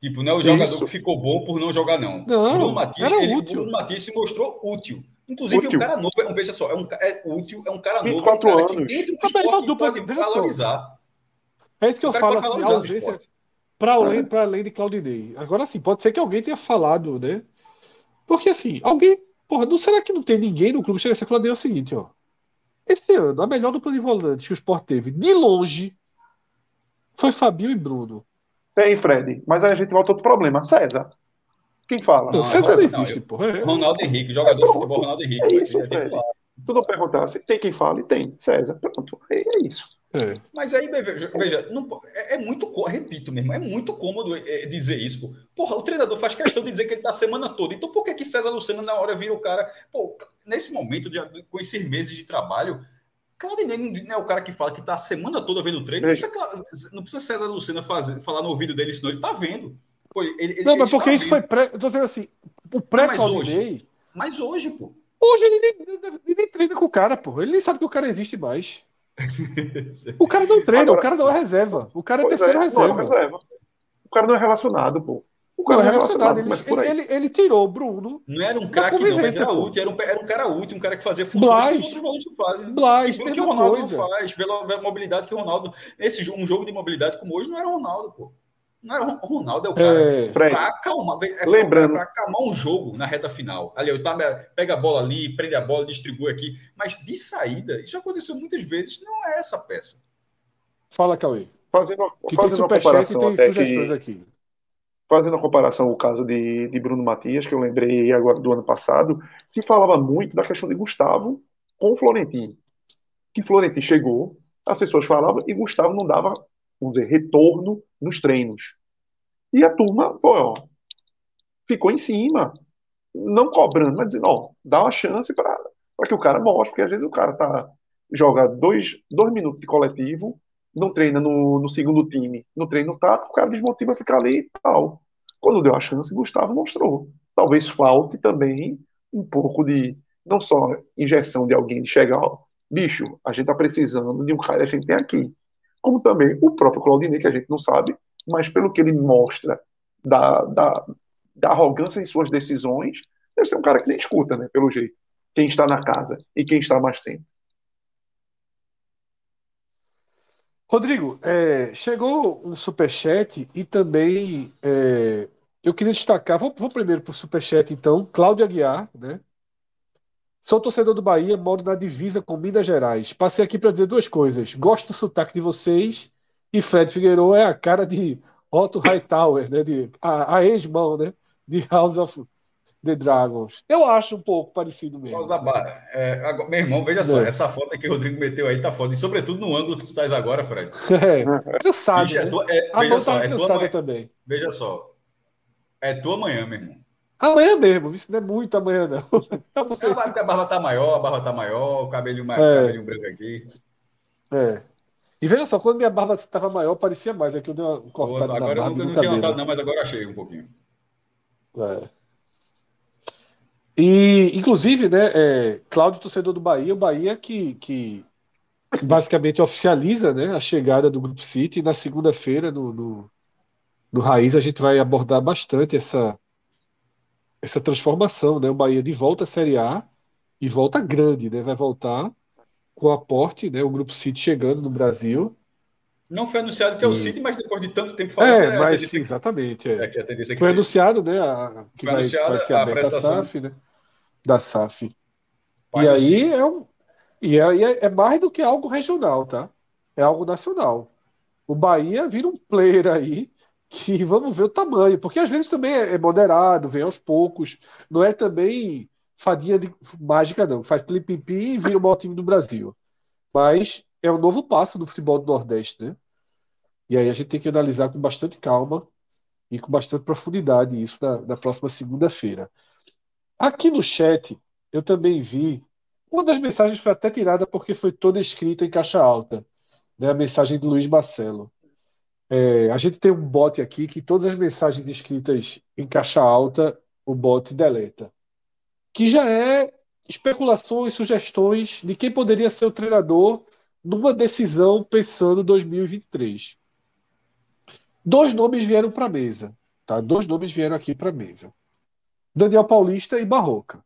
Tipo, não é o jogador Isso. que ficou bom por não jogar, não. Não, Bruno Matias, ele, útil. Bruno Matias se mostrou útil. Inclusive, útil. um cara novo, é veja só, é, um, é útil, é um cara novo. 24 um cara anos. Que dentro do esporte dupla, pode valorizar. É isso que eu falo, assim, a ausência para além, é. além de Claudinei. Agora sim, pode ser que alguém tenha falado, né? Porque assim, alguém. Porra, não será que não tem ninguém no clube que chega a ser Claudinei? É o seguinte, ó. Esse ano, a melhor dupla de volantes que o Sport teve, de longe, foi Fabio e Bruno. Tem, Fred. Mas aí a gente volta outro problema. César. Quem fala? Não, César não existe, não, porra. É. Ronaldo Henrique, jogador de futebol Ronaldo Henrique. É isso, Fred. Tu não perguntasse, tem quem fale? Tem. César. Pronto. É, é isso. É. Mas aí, veja, veja não, é, é, muito, repito mesmo, é muito cômodo é, dizer isso. Pô. Porra, o treinador faz questão de dizer que ele tá a semana toda. Então por que que César Lucena na hora vira o cara? Pô, nesse momento, de, com esses meses de trabalho, Claudinei não é o cara que fala que tá a semana toda vendo o treino. Não precisa, não precisa César Lucena fazer, falar no ouvido dele, senão ele tá vendo. Pô, ele, ele, não, mas porque isso foi pré. Eu tô dizendo assim, o pré-Claudinei. Mas, mas hoje, pô. Hoje ele nem, ele nem treina com o cara, pô. Ele nem sabe que o cara existe mais. o cara não treina, Agora, o cara não é reserva. O cara é terceiro é, reserva. Não é reserva. O cara não é relacionado, pô. O cara não é relacionado. relacionado ele, ele, ele, tirou o Bruno. Não era um craque, não, mas era útil. Era um, era um cara útil, um cara que fazia funções Blas, que os outros não fazem. Blas, que, que o Ronaldo coisa. não faz, pela mobilidade que o Ronaldo. Esse, um jogo de mobilidade como hoje não era o Ronaldo, pô. Não é o Ronaldo, é o cara é, para acalmar, é lembrando para acalmar um jogo na reta final. Ali, eu tava, pega a bola ali, prende a bola, distribui aqui, mas de saída, isso aconteceu muitas vezes, não é essa peça. Fala, Cauê. Fazendo, que fazendo uma comparação tem sugestões que, aqui. Fazendo a comparação o caso de, de Bruno Matias, que eu lembrei agora do ano passado, se falava muito da questão de Gustavo com o Florentino. Que Florentino chegou, as pessoas falavam e Gustavo não dava vamos dizer, retorno nos treinos. E a turma, pô, ó, ficou em cima, não cobrando, mas dizendo, ó, dá uma chance para que o cara mostre, porque às vezes o cara tá, joga dois, dois minutos de coletivo, não treina no, no segundo time, no treino tático, o cara desmotiva ficar ali e tal. Quando deu a chance, Gustavo mostrou. Talvez falte também um pouco de, não só injeção de alguém de chegar, ó, bicho, a gente tá precisando de um cara que a gente tem aqui como também o próprio Claudinei, que a gente não sabe, mas pelo que ele mostra da, da, da arrogância em suas decisões, deve ser um cara que nem escuta, né, pelo jeito, quem está na casa e quem está mais tempo. Rodrigo, é, chegou um superchat e também é, eu queria destacar, vou, vou primeiro para o superchat então, Cláudio Aguiar, né? Sou torcedor do Bahia, moro na divisa com Minas Gerais. Passei aqui para dizer duas coisas. Gosto do sotaque de vocês e Fred Figueiredo é a cara de Otto Hightower, né? De, a, a ex-mão, né? De House of the Dragons. Eu acho um pouco parecido mesmo. É, agora, meu irmão, veja só, é. essa foto que o Rodrigo meteu aí tá foda. E sobretudo no ângulo que tu estás agora, Fred. É, cansado. Bicho, é né? tua, é, veja só, é tua também. Veja só. É tua manhã, meu irmão. Amanhã mesmo, isso não é muito amanhã, não. a barba tá maior, a barba tá maior, o cabelinho, mais, é. cabelinho branco aqui. É. E veja só, quando minha barba estava maior, parecia mais. É que eu dei uma cortada agora na barba eu não, não tinha notado, não, mas agora achei um pouquinho. É. E, inclusive, né, é, Cláudio, torcedor do Bahia, o Bahia que, que basicamente oficializa né, a chegada do Grupo City. Na segunda-feira, no, no, no Raiz, a gente vai abordar bastante essa, essa transformação, né? O Bahia de volta à Série A e volta grande, né? Vai voltar com o aporte, né? O Grupo City chegando no Brasil. Não foi anunciado que é o City, mas depois de tanto tempo falando. É, é mas sim, exatamente. É. É, foi anunciado, né? A, que foi vai, vai ser a, a prestação da SAF, né? Da SAF. e aí é, um, e aí é, é mais do que algo regional, tá? É algo nacional. O Bahia vira um player aí que vamos ver o tamanho, porque às vezes também é, é moderado, vem aos poucos, não é também fadinha de mágica, não. Faz plim-pim-pim e vira o maior time do Brasil. Mas é um novo passo do futebol do Nordeste, né? E aí a gente tem que analisar com bastante calma e com bastante profundidade isso na, na próxima segunda-feira. Aqui no chat, eu também vi. Uma das mensagens foi até tirada porque foi toda escrita em caixa alta. Né? A mensagem de Luiz Marcelo. É, a gente tem um bot aqui que todas as mensagens escritas em caixa alta, o bot deleta que já é especulações, sugestões de quem poderia ser o treinador numa decisão pensando 2023. Dois nomes vieram para a mesa, tá? Dois nomes vieram aqui para a mesa. Daniel Paulista e Barroca.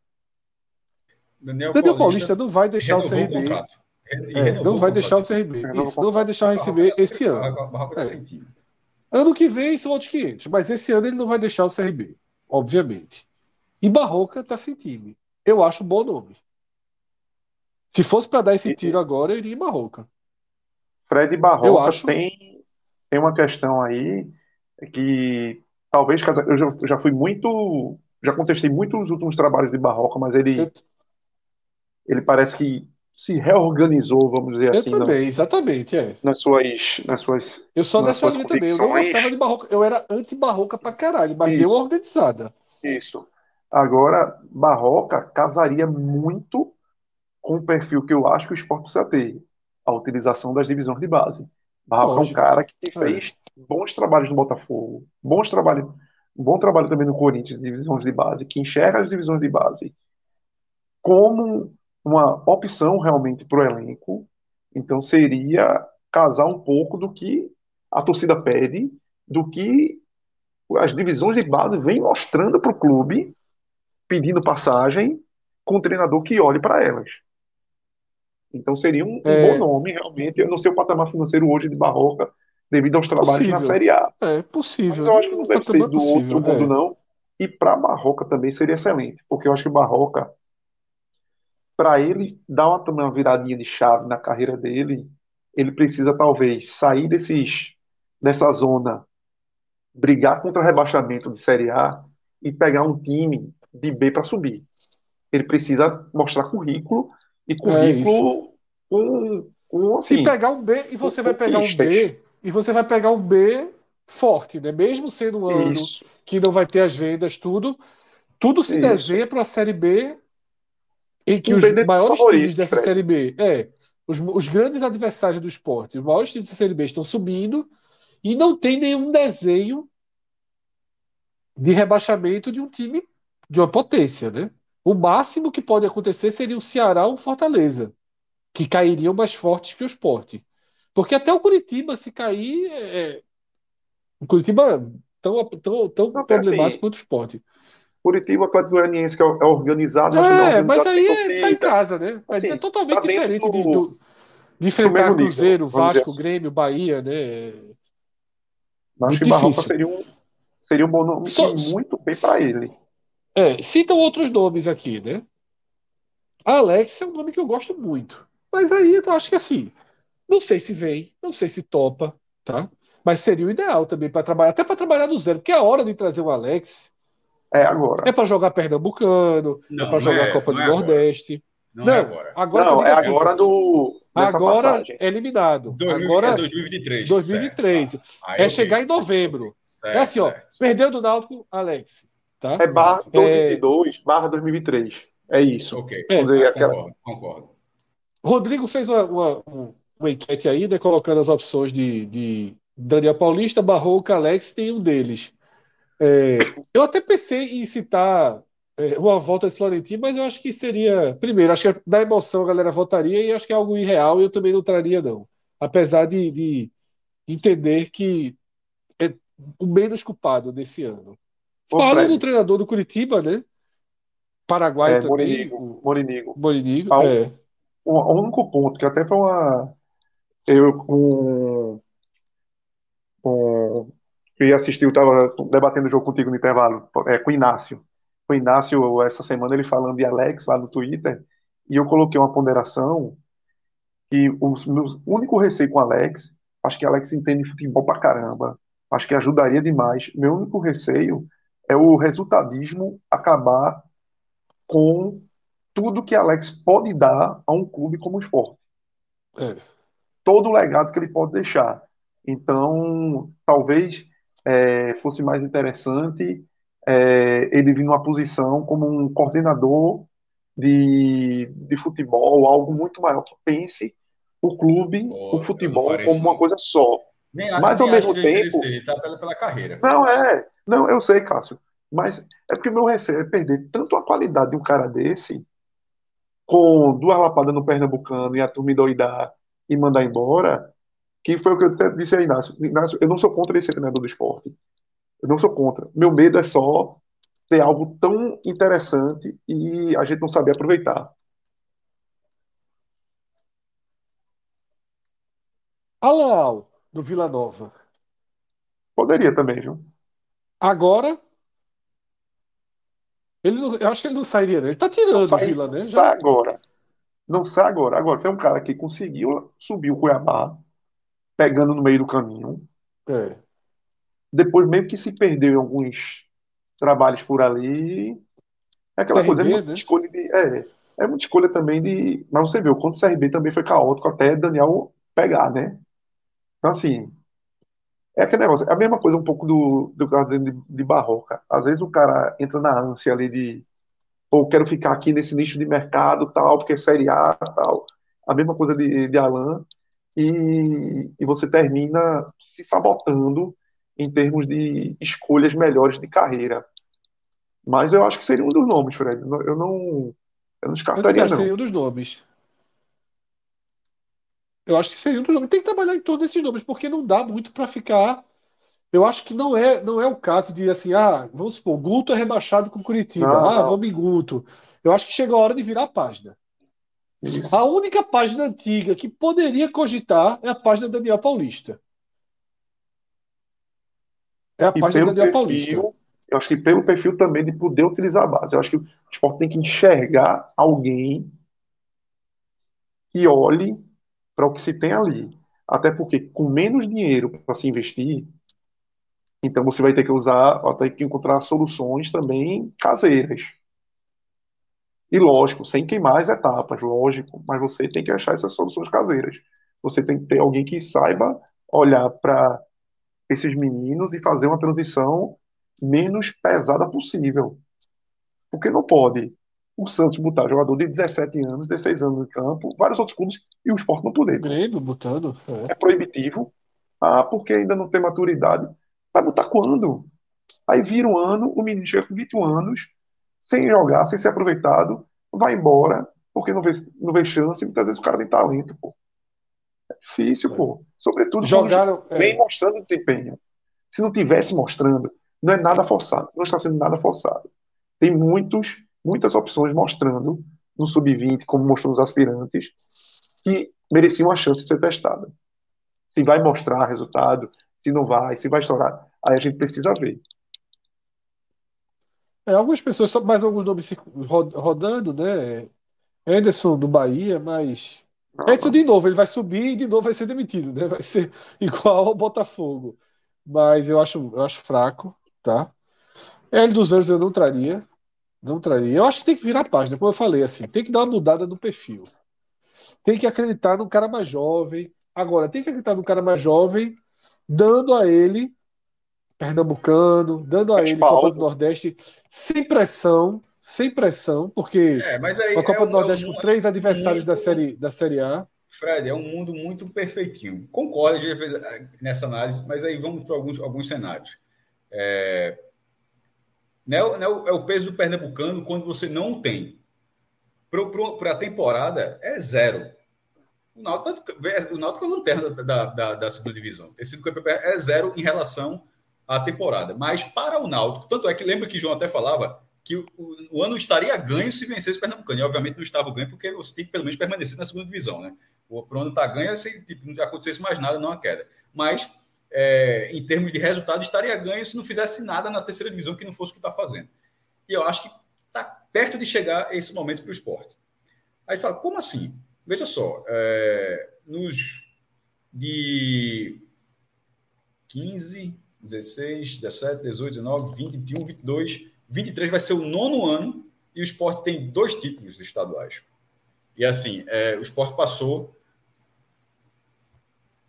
Daniel, Daniel Paulista, Paulista, não vai deixar o CRB. O é, não vai deixar o CRB. Isso, não vai deixar receber esse ano. É. Ano que vem são outros 500, mas esse ano ele não vai deixar o CRB, obviamente. E Barroca tá sem time. Eu acho um bom nome. Se fosse para dar esse tiro agora, eu iria em Barroca. Fred Barroca acho... tem, tem uma questão aí que talvez eu já, eu já fui muito. Já contestei muito os últimos trabalhos de Barroca, mas ele, eu... ele parece que se reorganizou, vamos dizer eu assim. Eu também, exatamente, é. Nas suas, nas suas. Eu sou dessa linha também. Eu não gostava de Barroca. Eu era anti-Barroca pra caralho, mas Isso. deu uma organizada. Isso. Agora, Barroca casaria muito com o perfil que eu acho que o esporte precisa ter, a utilização das divisões de base. Barroca Lógico. é um cara que é. fez é. bons trabalhos no Botafogo, bons trabalhos, um bom trabalho também no Corinthians, divisões de base, que enxerga as divisões de base como uma opção realmente para o elenco. Então seria casar um pouco do que a torcida pede, do que as divisões de base vêm mostrando para o clube pedindo passagem com um treinador que olhe para elas. Então seria um, é... bom nome, realmente. Eu não sei o patamar financeiro hoje de Barroca, devido aos trabalhos possível. na Série A. É possível. Mas eu acho que não deve ser do possível, outro mundo, é. não. E para Barroca também seria excelente, porque eu acho que Barroca, para ele dar uma, uma viradinha de chave na carreira dele, ele precisa talvez sair desses, dessa zona, brigar contra o rebaixamento de Série A e pegar um time de B para subir. Ele precisa mostrar currículo e é currículo é com, com assim, Se pegar um B e você vai pegar um B e você vai pegar um B forte, né? Mesmo sendo um ano isso. que não vai ter as vendas, tudo, tudo se isso. desenha para a série B em que um os maiores times dessa Fred. série B, é, os, os grandes adversários do esporte, os maiores times da série B estão subindo e não tem nenhum desenho de rebaixamento de um time de uma potência, né? O máximo que pode acontecer seria o Ceará ou o Fortaleza, que cairiam mais fortes que o Sport. Porque até o Curitiba, se cair, é... é o Curitiba tão, tão, tão Não, problemático assim, quanto o Sport. Curitiba, Atlético Goianiense, que é, é organizado, mas, é, organizado mas aí é, tá em casa, né? Assim, é totalmente tá diferente do, de, do, de enfrentar Cruzeiro, Vasco, assim. Grêmio, Bahia, né? Acho que Barroca seria um, seria um bom nome Só, muito bem para ele. É, citam outros nomes aqui, né? Alex é um nome que eu gosto muito. Mas aí eu acho que assim, não sei se vem, não sei se topa, tá? Mas seria o ideal também para trabalhar, até para trabalhar do zero, porque é a hora de trazer o Alex. É agora. É para jogar Pernambucano, é não, é para jogar é, Copa do é Nordeste. Não, não, é agora. agora não, é assim, agora do. Agora passagem. é eliminado. 2000, agora é 2023. 2023. Certo. é chegar em novembro. Certo, é assim, ó. Certo. Perdeu do Náutico, Alex. Tá? É barra 2022 é... barra 2023. É isso. Ok. É, dizer, aquela... concordo, concordo. Rodrigo fez uma, uma, uma enquete aí, né, colocando as opções de, de Daniel Paulista, Barroca, Alex, tem um deles. É, eu até pensei em citar é, uma volta de Florentino, mas eu acho que seria. Primeiro, acho que da emoção a galera votaria e acho que é algo irreal e eu também não traria, não. Apesar de, de entender que é o menos culpado desse ano. Fala do treinador do Curitiba, né? Paraguai é, também. Morinigo. Morinigo. Morinigo ah, é. Um, um, único ponto, que até foi uma. Eu com. com assistir, eu estava debatendo o jogo contigo no intervalo, é, com o Inácio. O Inácio, essa semana, ele falando de Alex lá no Twitter. e eu coloquei uma ponderação que o meu único receio com Alex, acho que Alex entende futebol pra caramba, acho que ajudaria demais. Meu único receio é o resultadismo acabar com tudo que Alex pode dar a um clube como o esporte. É. Todo o legado que ele pode deixar. Então, talvez é, fosse mais interessante é, ele vir numa posição como um coordenador de, de futebol, algo muito maior, que pense o clube, oh, o futebol como uma coisa só. Nem, mas ao mesmo tempo. tá pela, pela carreira. Não, é. Não, eu sei, Cássio. Mas é porque o meu receio é perder tanto a qualidade de um cara desse, com duas lapadas no Pernambucano e a turma doidar e mandar embora, que foi o que eu disse a Inácio. Inácio, eu não sou contra esse treinador do esporte. Eu não sou contra. Meu medo é só ter algo tão interessante e a gente não saber aproveitar. Alau, do Vila Nova. Poderia também, viu? Agora, ele não, eu acho que ele não sairia, né? Ele tá tirando o Vila, né? Não sai agora. Não sai agora. Agora, tem um cara que conseguiu subir o Cuiabá, pegando no meio do caminho. É. Depois, meio que se perdeu em alguns trabalhos por ali. É aquela CRB, coisa, é muita né? escolha de. É, é muita escolha também de. Mas você viu, quando o CRB também foi caótico até Daniel pegar, né? Então, assim. É aquele negócio, é a mesma coisa um pouco do, do que eu dizendo de, de Barroca. Às vezes o cara entra na ânsia ali de. Ou quero ficar aqui nesse nicho de mercado, tal, porque é Série A, tal. A mesma coisa de, de Alan. E, e você termina se sabotando em termos de escolhas melhores de carreira. Mas eu acho que seria um dos nomes, Fred. Eu não, eu não descartaria, eu não. Seria um dos nomes. Eu acho que seria um dos nomes. Tem que trabalhar em todos esses nomes, porque não dá muito para ficar. Eu acho que não é, não é o caso de assim, ah, vamos supor, Guto é rebaixado com Curitiba. Não, ah, não. vamos em Guto. Eu acho que chegou a hora de virar a página. Isso. A única página antiga que poderia cogitar é a página Daniel Paulista. É a e página Daniel Paulista. Eu acho que pelo perfil também de poder utilizar a base. Eu acho que o esporte tem que enxergar alguém que olhe para o que se tem ali. Até porque com menos dinheiro para se investir, então você vai ter que usar, vai ter que encontrar soluções também caseiras. E lógico, sem queimar as etapas, lógico, mas você tem que achar essas soluções caseiras. Você tem que ter alguém que saiba olhar para esses meninos e fazer uma transição menos pesada possível. Porque não pode o Santos botar jogador de 17 anos, 16 anos no campo, vários outros clubes, e o esporte não poder. Grêmio botando. É. é proibitivo. Ah, porque ainda não tem maturidade. Vai botar quando? Aí vira um ano, o menino chega com 21 anos, sem jogar, sem ser aproveitado, vai embora, porque não vê, não vê chance, muitas vezes o cara tem talento, pô. É difícil, é. pô. Sobretudo Jogaram, vem é. mostrando desempenho. Se não tivesse mostrando, não é nada forçado. Não está sendo nada forçado. Tem muitos, muitas opções mostrando no sub-20, como mostrou nos aspirantes, que mereciam a chance de ser testada. Se vai mostrar resultado, se não vai, se vai estourar, aí a gente precisa ver. É, algumas pessoas, mais alguns nomes rodando, né? Anderson do Bahia, mas Edson de novo, ele vai subir e de novo vai ser demitido, né? Vai ser igual ao Botafogo. Mas eu acho, eu acho fraco, tá? L dos anos eu não traria. Não traria. Eu acho que tem que virar a página, como eu falei, assim, tem que dar uma mudada no perfil. Tem que acreditar num cara mais jovem. Agora, tem que acreditar num cara mais jovem, dando a ele pernambucano, dando a ele Copa do Nordeste sem pressão, sem pressão, porque é, a Copa é do Nordeste é um, com três adversários muito, da, série, da Série A. Fred, é um mundo muito perfeitinho. Concordo, a gente fez eh, nessa análise, mas aí vamos para alguns, alguns cenários. É, né, né, é o peso do Pernambucano quando você não tem. Para a temporada é zero. O Náutico, o Náutico é a lanterna da, da, da segunda divisão. Esse é zero em relação à temporada. Mas para o Náutico, tanto é que lembra que o João até falava que o, o, ano estaria ganho se vencesse o Pernambucano. E obviamente não estava ganho, porque você tem que pelo menos permanecer na segunda divisão, né? O, o ano está ganho se tipo, não acontecesse mais nada, não a queda. Mas, é, em termos de resultado, estaria ganho se não fizesse nada na terceira divisão que não fosse o que está fazendo. E eu acho que está perto de chegar esse momento para o esporte. Aí fala, como assim? Veja só, é, nos de 15, 16, 17, 18, 19, 20, 21, 22, 23 vai ser o nono ano e o esporte tem dois títulos estaduais. E assim, é, o esporte passou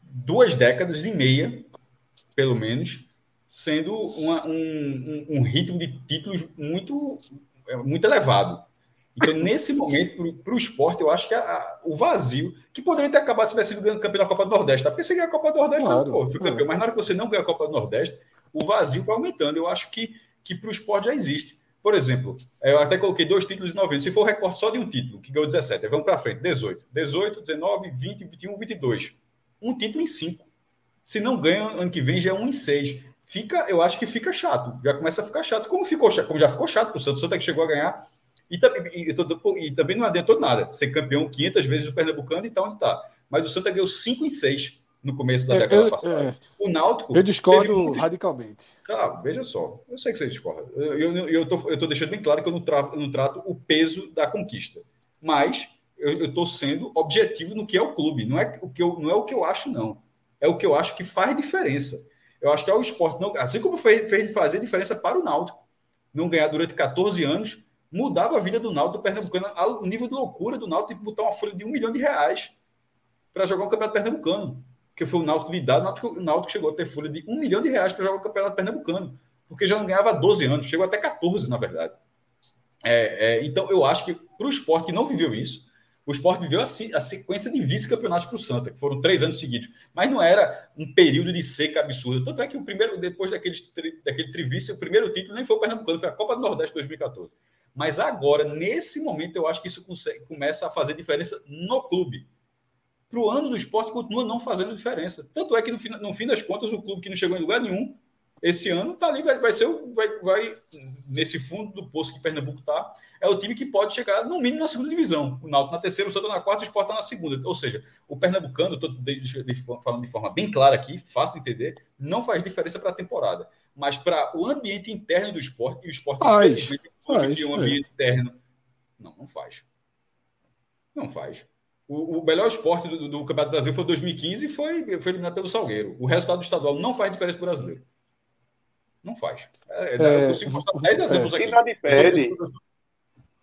duas décadas e meia, pelo menos, sendo uma, um, um, ritmo de títulos muito, é, muito elevado. Então, nesse momento, para o esporte, eu acho que a, a, o vazio, que poderia ter acabado se tivesse sido campeão da Copa do Nordeste, tá? Porque você ganha a Copa do Nordeste, claro, pô, fui campeão. É. Mas na hora que você não ganha a Copa do Nordeste, o vazio vai aumentando. Eu acho que, que para o esporte já existe. Por exemplo, eu até coloquei dois títulos de 90. Se for o recorte só de um título, que ganhou 17, vamos para frente, 18. 18, 19, 20, 21, 22. Um título em cinco. Se não ganha, ano que vem já é um em seis. Fica, eu acho que fica chato. Já começa a ficar chato. Como, ficou, como já ficou chato para o Santos. O Santos é que chegou a ganhar e, e, e, e, também não adiantou nada ser campeão 500 vezes do Pernambucano e então onde está. Mas o Santa ganhou 5 em 6 no começo da é, década passada. É, o Náutico. Eu discordo radicalmente. Claro, veja só. Eu sei que você discorda. Eu estou eu, eu deixando bem claro que eu não, tra, eu não trato o peso da conquista. Mas eu estou sendo objetivo no que é o clube. Não é o que eu, não é o que eu acho, não. É o que eu acho que faz diferença. Eu acho que é o esporte. Não, assim como fez, fez fazer diferença para o Náutico. Não ganhar durante 14 anos mudava a vida do Náutico do Pernambucano, o nível de loucura do Náutico de botar uma folha de um milhão de reais para jogar o Campeonato Pernambucano, que foi o Náutico lidado, o Náutico, o Náutico chegou a ter folha de um milhão de reais para jogar o Campeonato Pernambucano, porque já não ganhava 12 anos, chegou até 14, na verdade. É, é, então, eu acho que para o esporte que não viveu isso, o esporte viveu a, a sequência de vice-campeonatos para o Santa, que foram três anos seguidos. Mas não era um período de seca absurda. Tanto é que o primeiro, depois daquele, daquele trivice, o primeiro título nem foi o Pernambucano, foi a Copa do Nordeste 2014. Mas agora, nesse momento, eu acho que isso consegue, começa a fazer diferença no clube. Para o ano do esporte, continua não fazendo diferença. Tanto é que, no fim, no fim das contas, o clube que não chegou em lugar nenhum esse ano está ali, vai, vai ser vai, vai nesse fundo do poço que Pernambuco está, é o time que pode chegar no mínimo na segunda divisão. O Náutico na terceira, o Santa na quarta, o Sport está na segunda. Ou seja, o pernambucano, estou falando de forma bem clara aqui, fácil de entender, não faz diferença para a temporada. Mas para o ambiente interno do esporte, e o esporte faz, faz, um ambiente é. interno. Não, não faz. Não faz. O, o melhor esporte do, do, Campeonato Brasileiro foi 2015 e foi, foi eliminado pelo Salgueiro. O resultado do estadual não faz diferença para o brasileiro. Não faz. É, é, eu consigo mostrar 10 exemplos é. aqui. Quem impede,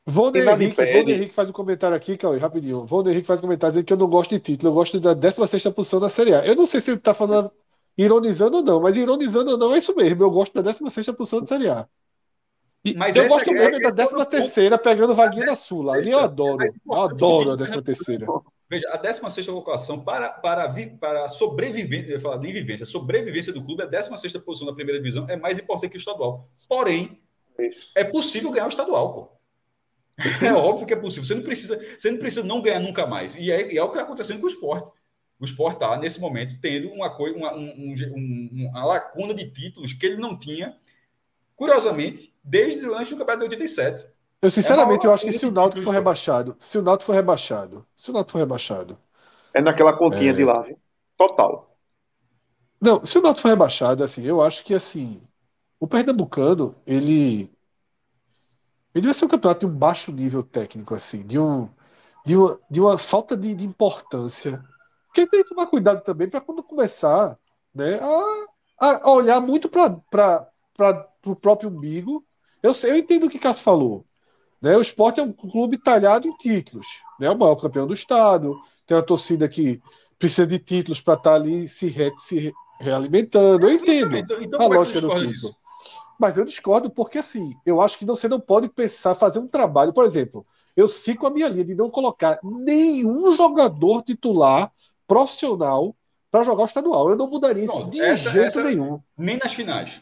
Vonder Henrique, Henrique faz um comentário aqui, Cauê, rapidinho. Vonder Henrique faz um comentário dizendo que eu não gosto de título, eu gosto da 16 posição da Série A. Eu não sei se ele está falando ironizando ou não, mas ironizando ou não é isso mesmo. Eu gosto da 16 posição da Série A. E mas eu gosto mesmo é, da 13 terceira pegando vaguinha da Sula. Ali eu adoro. Eu adoro a 13 terceira. Veja, a 16 colocação para, para, para sobrevivência, eu ia falar nem vivência, sobrevivência do clube, a 16 posição da primeira divisão é mais importante que o estadual. Porém, Isso. é possível ganhar o estadual, pô. É óbvio que é possível. Você não precisa, você não precisa não ganhar nunca mais. E é, é o que está acontecendo com o esporte. O esporte está, nesse momento, tendo uma, coisa, uma, um, um, uma lacuna de títulos que ele não tinha, curiosamente, desde antes do campeonato de 87. Eu, sinceramente, é eu acho que se o Náutico for rebaixado, se o Náutico for rebaixado, se o Náutico for rebaixado. É naquela continha é... de lá, viu? Total. Não, se o Náutico for rebaixado, assim, eu acho que, assim, o Pernambucano, ele ele vai ser um campeonato de um baixo nível técnico, assim, de, um, de, uma, de uma falta de, de importância. Porque tem que tomar cuidado também para quando começar né, a, a olhar muito para o próprio umbigo. Eu, eu entendo o que Cássio falou. Né? O esporte é um clube talhado em títulos. Né? O maior campeão do estado, tem uma torcida que precisa de títulos para estar tá ali se, re, se realimentando. Eu entendo então, então, a é lógica do título. Mas eu discordo porque, assim, eu acho que você não pode pensar, fazer um trabalho, por exemplo, eu sigo a minha linha de não colocar nenhum jogador titular profissional para jogar o estadual. Eu não mudaria Pronto, isso de essa, jeito essa, nenhum. Nem nas finais.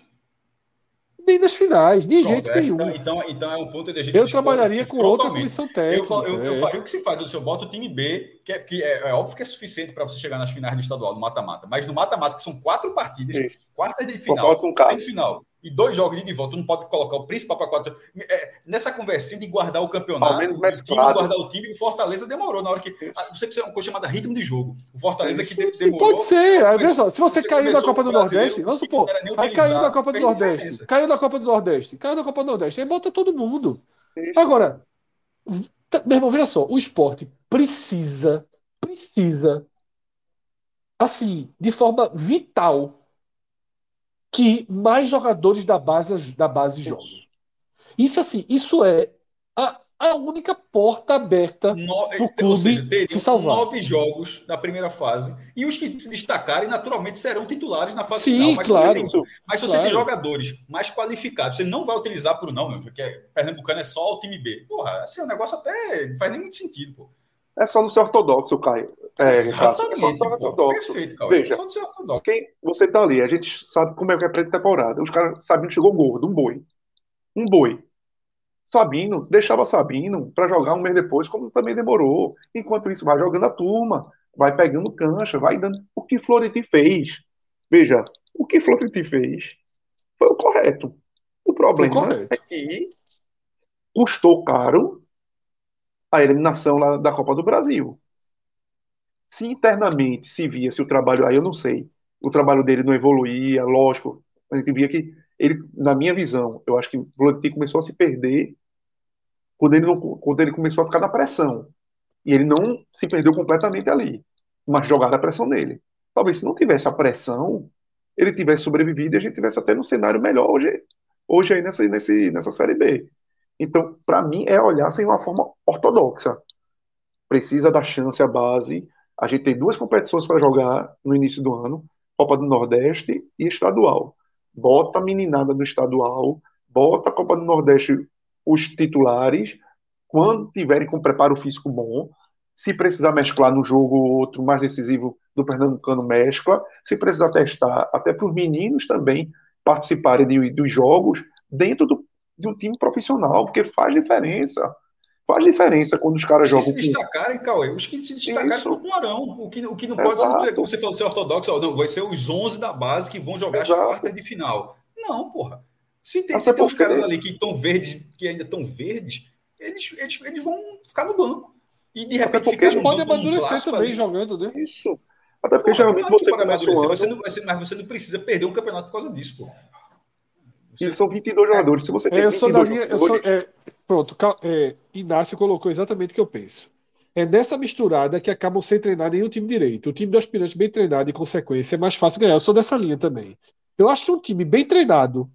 Nem nas finais, de jeito nenhum. Então, então é um ponto de a gente Eu trabalharia com outra comissão técnica. Eu, eu, é. eu faria o que se faz, o senhor bota o time B, que é, que é, é óbvio que é suficiente para você chegar nas finais do estadual, no mata-mata. Mas no mata-mata, que são quatro partidas, Isso. quartas de final, semifinal e dois jogos de volta, tu não pode colocar o principal para quatro. É, nessa conversinha de guardar o campeonato, o time, guardar o time, o Fortaleza demorou na hora que. Você precisa uma coisa chamada ritmo de jogo. O Fortaleza que demorou. Pode ser. Aí, só, se você, você caiu na Copa do Nordeste, vamos supor. Aí caiu na Copa do Nordeste. Caiu na Copa do Nordeste. Caiu na Copa do Nordeste. Aí bota todo mundo. Isso. Agora, Meu irmão, veja só, o esporte precisa, precisa, assim, de forma vital, que mais jogadores da base, da base joguem. Isso assim, isso é a, a única porta aberta no, para o clube seja, se salvar. nove jogos na primeira fase e os que se destacarem naturalmente serão titulares na fase Sim, final. Mas claro, se você tem, mas se você claro. tem jogadores mais qualificados, você não vai utilizar por não, meu, porque Pernambucano é só o time B. Porra, assim, o negócio até não faz nem muito sentido, pô. É só no ser ortodoxo, Caio. É, Exatamente. Só no ortodoxo. Perfeito, Caio. Veja, só no ser ortodoxo. Quem, você tá ali, a gente sabe como é que é pré-temporada. Os caras que chegou gordo, um boi. Um boi. Sabino, deixava Sabino para jogar um mês depois, como também demorou. Enquanto isso, vai jogando a turma, vai pegando cancha, vai dando. O que Florenti fez? Veja, o que Florenti fez foi o correto. O problema correto. é que custou caro a eliminação lá da Copa do Brasil. Se internamente se via se o trabalho, aí eu não sei, o trabalho dele não evoluía, lógico, a gente via que ele, na minha visão, eu acho que o começou a se perder quando ele, não, quando ele começou a ficar na pressão. E ele não se perdeu completamente ali, mas jogaram a pressão nele. Talvez se não tivesse a pressão, ele tivesse sobrevivido e a gente tivesse até num cenário melhor hoje, hoje aí nessa, nesse, nessa Série B. Então, para mim, é olhar sem uma forma ortodoxa. Precisa dar chance à base. A gente tem duas competições para jogar no início do ano: Copa do Nordeste e Estadual. Bota a meninada no estadual, bota a Copa do Nordeste os titulares, quando tiverem com preparo físico bom, se precisar mesclar no jogo outro mais decisivo do Pernambucano, mescla, se precisar testar, até para os meninos também participarem de, dos jogos dentro do, de um time profissional, porque faz diferença. Faz diferença quando os caras jogam. Os que se destacarem, com... Cauê, os que se destacarem com o Arão. O que, o que não pode Exato. ser, como você falou, ser ortodoxo, não, vai ser os 11 da base que vão jogar Exato. as quartas de final. Não, porra. Se tem, se tem os caras ali que estão verdes, que ainda estão verdes, eles, eles, eles vão ficar no banco. E de repente porque eles podem amadurecer também ali. jogando, né? Isso. Até porque porra, geralmente você o ano... Você não, mas você não precisa perder um campeonato por causa disso, pô. Você... são 22 jogadores. Se você tem é, eu sou da linha, eu sou, é, Pronto, é, Inácio colocou exatamente o que eu penso. É nessa misturada que acabam sem treinar nenhum time direito. O time do aspirante bem treinado, em consequência, é mais fácil ganhar. Eu sou dessa linha também. Eu acho que um time bem treinado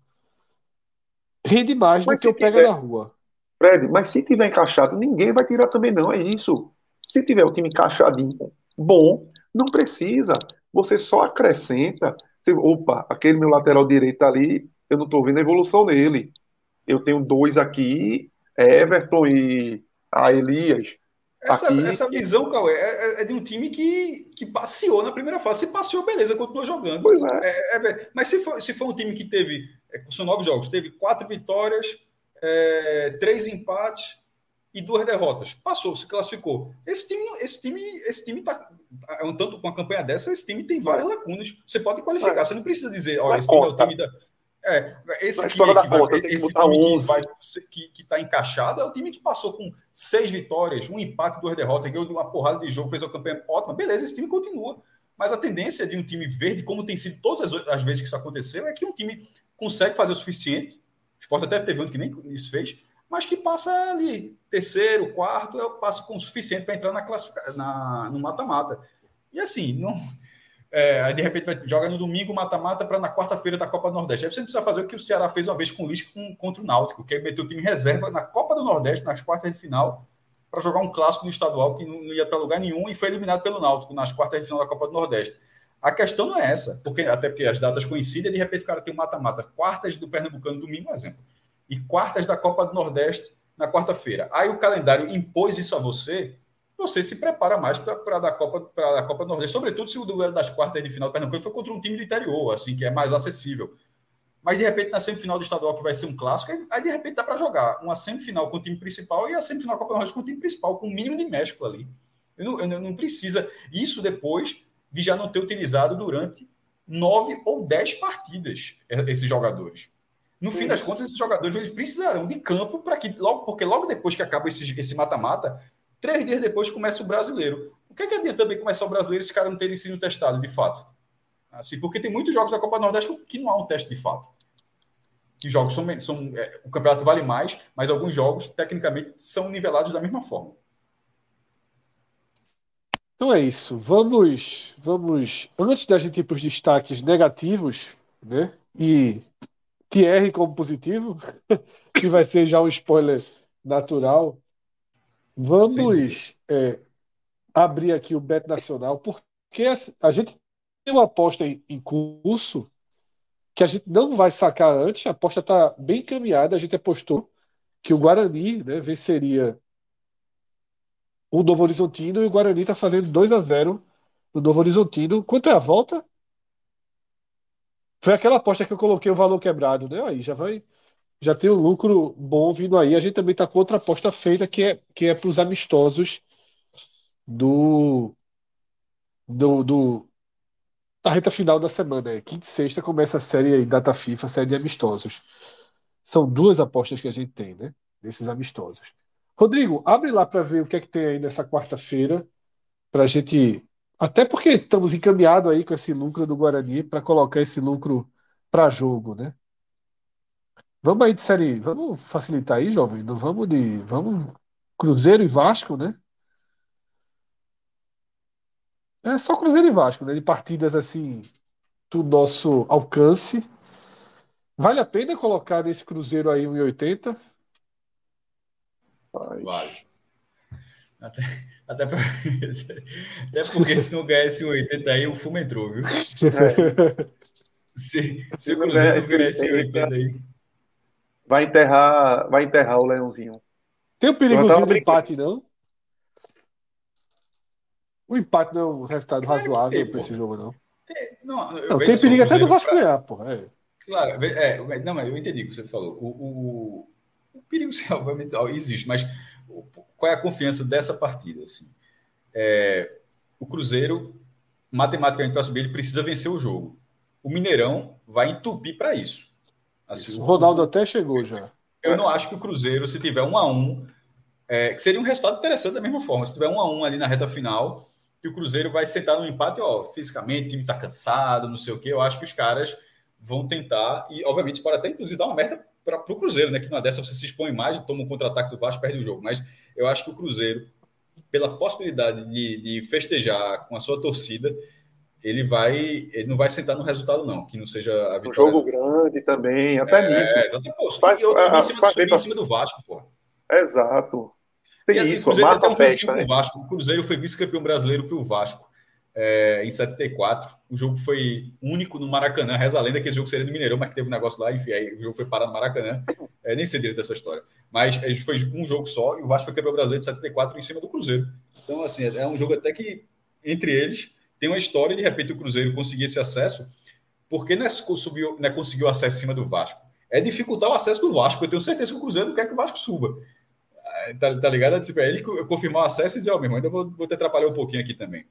rende mais mas do que eu pego na rua. Fred, mas se tiver encaixado, ninguém vai tirar também, não. É isso. Se tiver o time encaixadinho, bom, não precisa. Você só acrescenta. Você, opa, aquele meu lateral direito ali, eu não estou vendo evolução nele. Eu tenho dois aqui, Everton e a Elias. Essa, aqui... essa visão, Cauê, é, é, é, de um time que, que passeou na primeira fase. Se passeou, beleza, continuou jogando. Pois é. é, é mas se for, se for um time que teve, é, são nove jogos, teve quatro vitórias, é, três empates e duas derrotas. Passou, se classificou. Esse time, esse time, esse time tá. Um tanto com a campanha dessa, esse time tem várias lacunas. Você pode qualificar, você não precisa dizer, olha, esse time é o time da. É, esse time, que, vai, conta, esse time que, vai, que, que tá encaixado é o time que passou com seis vitórias, um empate, duas derrotas, ganhou uma porrada de jogo, fez uma campanha ótima. Beleza, esse time continua. Mas a tendência de um time verde, como tem sido todas as, as vezes que isso aconteceu, é que um time consegue fazer o suficiente. O esporte até teve um que nem isso fez, mas que passa ali, terceiro, quarto, passa com o suficiente para entrar na classificação, na, no mata-mata. E assim, não é, aí de repente vai, joga no domingo mata-mata para na quarta-feira da Copa do Nordeste. Aí você precisa fazer o que o Ceará fez uma vez com o Lisca contra o Náutico, que é meter o time reserva na Copa do Nordeste, nas quartas de final, para jogar um clássico no estadual que não, não ia para lugar nenhum e foi eliminado pelo Náutico nas quartas de final da Copa do Nordeste. A questão não é essa, porque até porque as datas coincidem, de repente o cara tem um mata-mata, quartas do Pernambucano domingo, exemplo, e quartas da Copa do Nordeste na quarta-feira. Aí o calendário impôs isso a você, você se prepara mais para a Copa para a Copa do Nordeste, sobretudo se o duelo das quartas de final do Pernambuco foi contra um time do interior, assim que é mais acessível. Mas de repente na semifinal do estadual que vai ser um clássico, aí de repente dá para jogar uma semifinal com o time principal e a semifinal da Copa do Nordeste com o time principal, com o mínimo de mescla ali. Eu não, eu não precisa isso depois de já não ter utilizado durante nove ou dez partidas esses jogadores. No fim das contas, esses jogadores eles precisarão de campo para que logo, porque logo depois que acaba esse mata-mata, Três dias depois começa o brasileiro. O que, é que adianta também começar o brasileiro se os caras não terem sido testados de fato? Assim, porque tem muitos jogos da Copa do Nordeste que não há um teste de fato. que jogos são, são é, o campeonato vale mais, mas alguns jogos tecnicamente são nivelados da mesma forma. Então é isso. Vamos, vamos antes da gente ir para os destaques negativos, né? E Thierry como positivo, que vai ser já um spoiler natural. Vamos é, abrir aqui o Bet Nacional, porque a gente tem uma aposta em, em curso que a gente não vai sacar antes, a aposta está bem encaminhada, a gente apostou que o Guarani né, venceria o Novo Horizontino e o Guarani está fazendo 2 a 0 no Novo Horizontino. Quanto é a volta? Foi aquela aposta que eu coloquei o valor quebrado, né? Aí já vai, já tem um lucro bom vindo aí. A gente também está com outra aposta feita que é, que é para os amistosos do, do, do, da reta final da semana. É. Quinta e sexta começa a série aí, data FIFA, série de amistosos. São duas apostas que a gente tem, né? Nesses amistosos. Rodrigo, abre lá para ver o que é que tem aí nessa quarta-feira, para a gente. Até porque estamos encaminhados aí com esse lucro do Guarani para colocar esse lucro para jogo, né? Vamos aí de série. Vamos facilitar aí, jovem. Não vamos de. Vamos. Cruzeiro e Vasco, né? É só Cruzeiro e Vasco, né? De partidas assim do nosso alcance. Vale a pena colocar nesse Cruzeiro aí 1,80? Vale. Até, até, pra, até porque se não ganhar esse 80 aí, o fumo entrou, viu? É. Se, se o Cruzeiro não ganhar esse 80 aí. Vai enterrar, vai enterrar o Leãozinho. Tem o um perigozinho do empate, não? O empate não é um resultado claro razoável para esse jogo, não. É, não, não tem perigo até do Vasco ganhar, porra. É. Claro, é, não, mas eu entendi o que você falou. O, o, o perigo, obviamente, existe, mas qual é a confiança dessa partida? Assim? É, o Cruzeiro, matematicamente, para subir, ele precisa vencer o jogo. O Mineirão vai entupir para isso. Assim, o Ronaldo até chegou já. Eu não acho que o Cruzeiro, se tiver um a um, é, que seria um resultado interessante da mesma forma. Se tiver um a um ali na reta final, que o Cruzeiro vai sentar no empate, ó, fisicamente, o time está cansado, não sei o quê. Eu acho que os caras vão tentar, e obviamente pode até inclusive dar uma merda para o Cruzeiro, né? Que numa dessa você se expõe mais, toma um contra-ataque do Vasco, perde o jogo. Mas eu acho que o Cruzeiro, pela possibilidade de, de festejar com a sua torcida, ele vai, ele não vai sentar no resultado, não, que não seja a vitória. Um jogo grande também, até é, nisso. É, exatamente. Pô, faz, e em cima, subir em cima do Vasco, pô. Exato. Tem e, isso, mata a festa, né? Vasco. O Cruzeiro foi vice-campeão brasileiro para o Vasco é, em 74. O jogo foi único no Maracanã. Reza a lenda que esse jogo seria no Mineirão, mas que teve um negócio lá, enfim, aí o jogo foi parar no Maracanã. É, nem sei direito dessa história. Mas gente foi um jogo só e o Vasco foi campeão brasileiro de 74 em cima do Cruzeiro. Então, assim, é um jogo até que, entre eles, tem uma história e de repente o Cruzeiro conseguir esse acesso, porque não é, subiu, não é conseguiu acesso em cima do Vasco. É dificultar o acesso do Vasco. Eu tenho certeza que o Cruzeiro não quer que o Vasco suba. Tá, tá ligado? Tipo, é ele confirmar o acesso e dizer, ó, oh, meu irmão, ainda vou, vou te atrapalhar um pouquinho aqui também.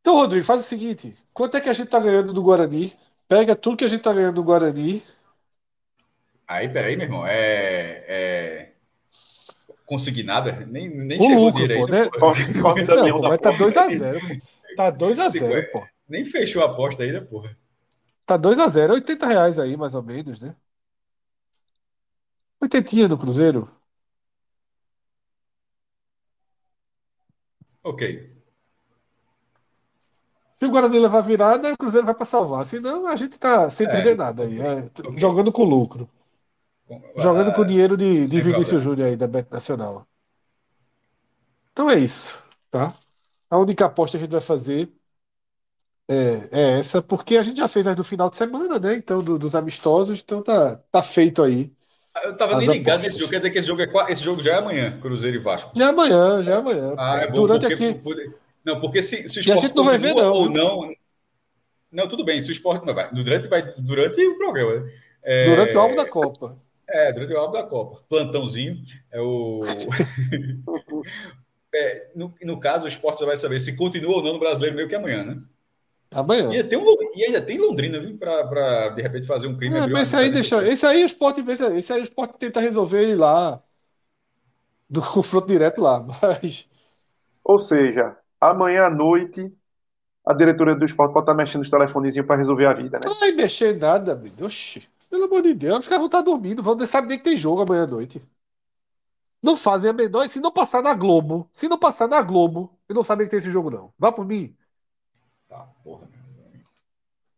Então, Rodrigo, faz o seguinte: quanto é que a gente tá ganhando do Guarani? Pega tudo que a gente tá ganhando do Guarani. Aí, peraí, meu irmão. É. é... Conseguir nada? Nem, nem o chegou lucro, direito. Pô, né? Não, mas tá 2x0. Tá 2x0, pô. Nem fechou a aposta ainda, porra. Tá 2x0, 80 reais aí, mais ou menos, né? Oitentinha no Cruzeiro. Ok. Se o Guarani levar virada, o Cruzeiro vai para salvar. Senão, a gente tá sem é, perder nada aí. É, okay. Jogando com lucro. Jogando com o dinheiro de, de Vinícius Júnior aí, da Bet Nacional. Então é isso, tá? A única aposta que a gente vai fazer é, é essa, porque a gente já fez as do final de semana, né? Então, do, dos amistosos, então tá, tá feito aí. Eu tava nem ligado nesse jogo, quer dizer que esse jogo, é, esse jogo já é amanhã, Cruzeiro e Vasco. Já é amanhã, já é amanhã. Ah, é bom, Durante aqui. Não, porque se, se o esporte a gente não vai ver, não. ou não. Não, tudo bem, se o esporte não vai. Durante, vai, durante o programa. Né? É, durante o álbum da Copa. É, durante o álbum da Copa. Plantãozinho. É o. é, no, no caso, o esporte já vai saber se continua ou não no brasileiro meio que amanhã, né? Amanhã. E, tem um, e ainda tem Londrina, viu? Para de repente fazer um crime. É, mas esse aí, deixa, esse aí o esporte esse aí o esporte tenta resolver ele lá. Do confronto direto lá. Mas. Ou seja, amanhã à noite, a diretoria do esporte pode estar mexendo os telefonezinhos para resolver a vida, né? Não vai mexer nada, amigo. Pelo amor de Deus, os caras vão estar dormindo, vão saber nem que tem jogo amanhã à noite. Não fazem a menor. Se não passar na Globo, se não passar na Globo, eu não sabem que tem esse jogo, não. Vá por mim. Tá, porra.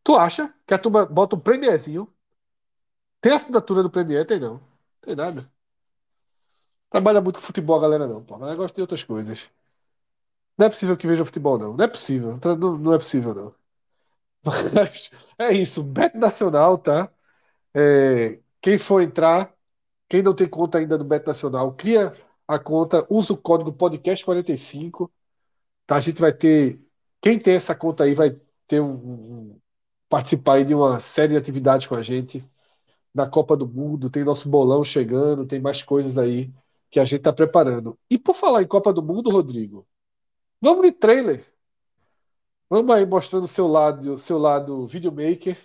Tu acha que a turma bota um premierzinho? Tem assinatura do Premier? Tem não. Tem nada. Trabalha muito com futebol a galera não, pô. A galera gosta de outras coisas. Não é possível que veja futebol, não. Não é possível. Não, não é possível, não. Mas é isso. Bet Nacional, tá? É, quem for entrar, quem não tem conta ainda do Bet Nacional, cria a conta, usa o código podcast45. Tá? A gente vai ter. Quem tem essa conta aí vai ter um, um participar aí de uma série de atividades com a gente na Copa do Mundo. Tem nosso bolão chegando, tem mais coisas aí que a gente está preparando. E por falar em Copa do Mundo, Rodrigo, vamos de trailer. Vamos aí mostrando seu lado, seu lado videomaker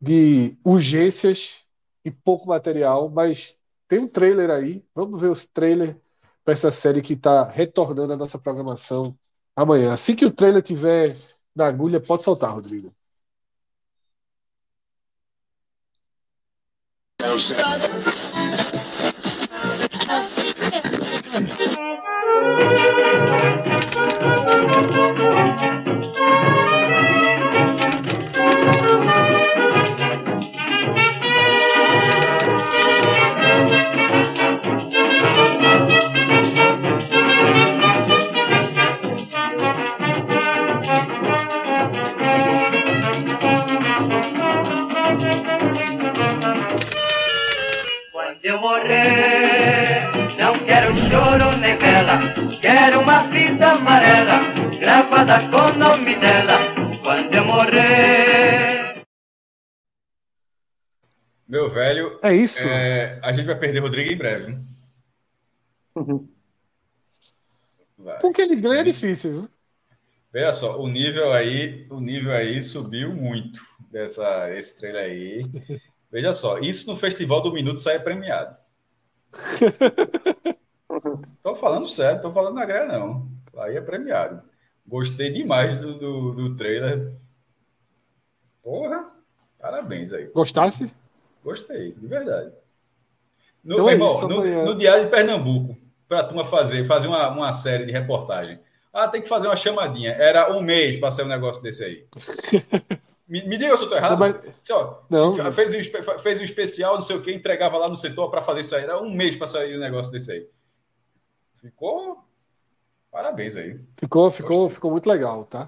de urgências e pouco material, mas tem um trailer aí. Vamos ver os trailers para essa série que está retornando à nossa programação amanhã. Assim que o trailer tiver na agulha, pode soltar, Rodrigo. Choro nem vela. Quero uma fita amarela, gravada com o nome dela, quando eu morrer. Meu velho. É isso. É, a gente vai perder Rodrigo em breve. Uhum. Porque ele ganha é difícil, viu? Veja só, o nível aí, o nível aí subiu muito dessa esse trailer aí. Veja só, isso no Festival do Minuto sai premiado. Falando sério, tô falando na grana, não. Aí é premiado. Gostei demais do, do, do trailer. Porra, parabéns aí. Gostasse? Gostei, de verdade. No, então é irmão, no, no, Diário de Pernambuco, para a turma fazer, fazer uma, uma série de reportagem. Ah, tem que fazer uma chamadinha. Era um mês para ser um negócio desse aí. me, me diga se eu estou errado. Não, mas... Só, não, fez, um, fez um especial, não sei o que, entregava lá no setor para fazer isso aí. Era um mês para sair um negócio desse aí. Ficou. Parabéns aí. Ficou, ficou, ficou muito legal, tá?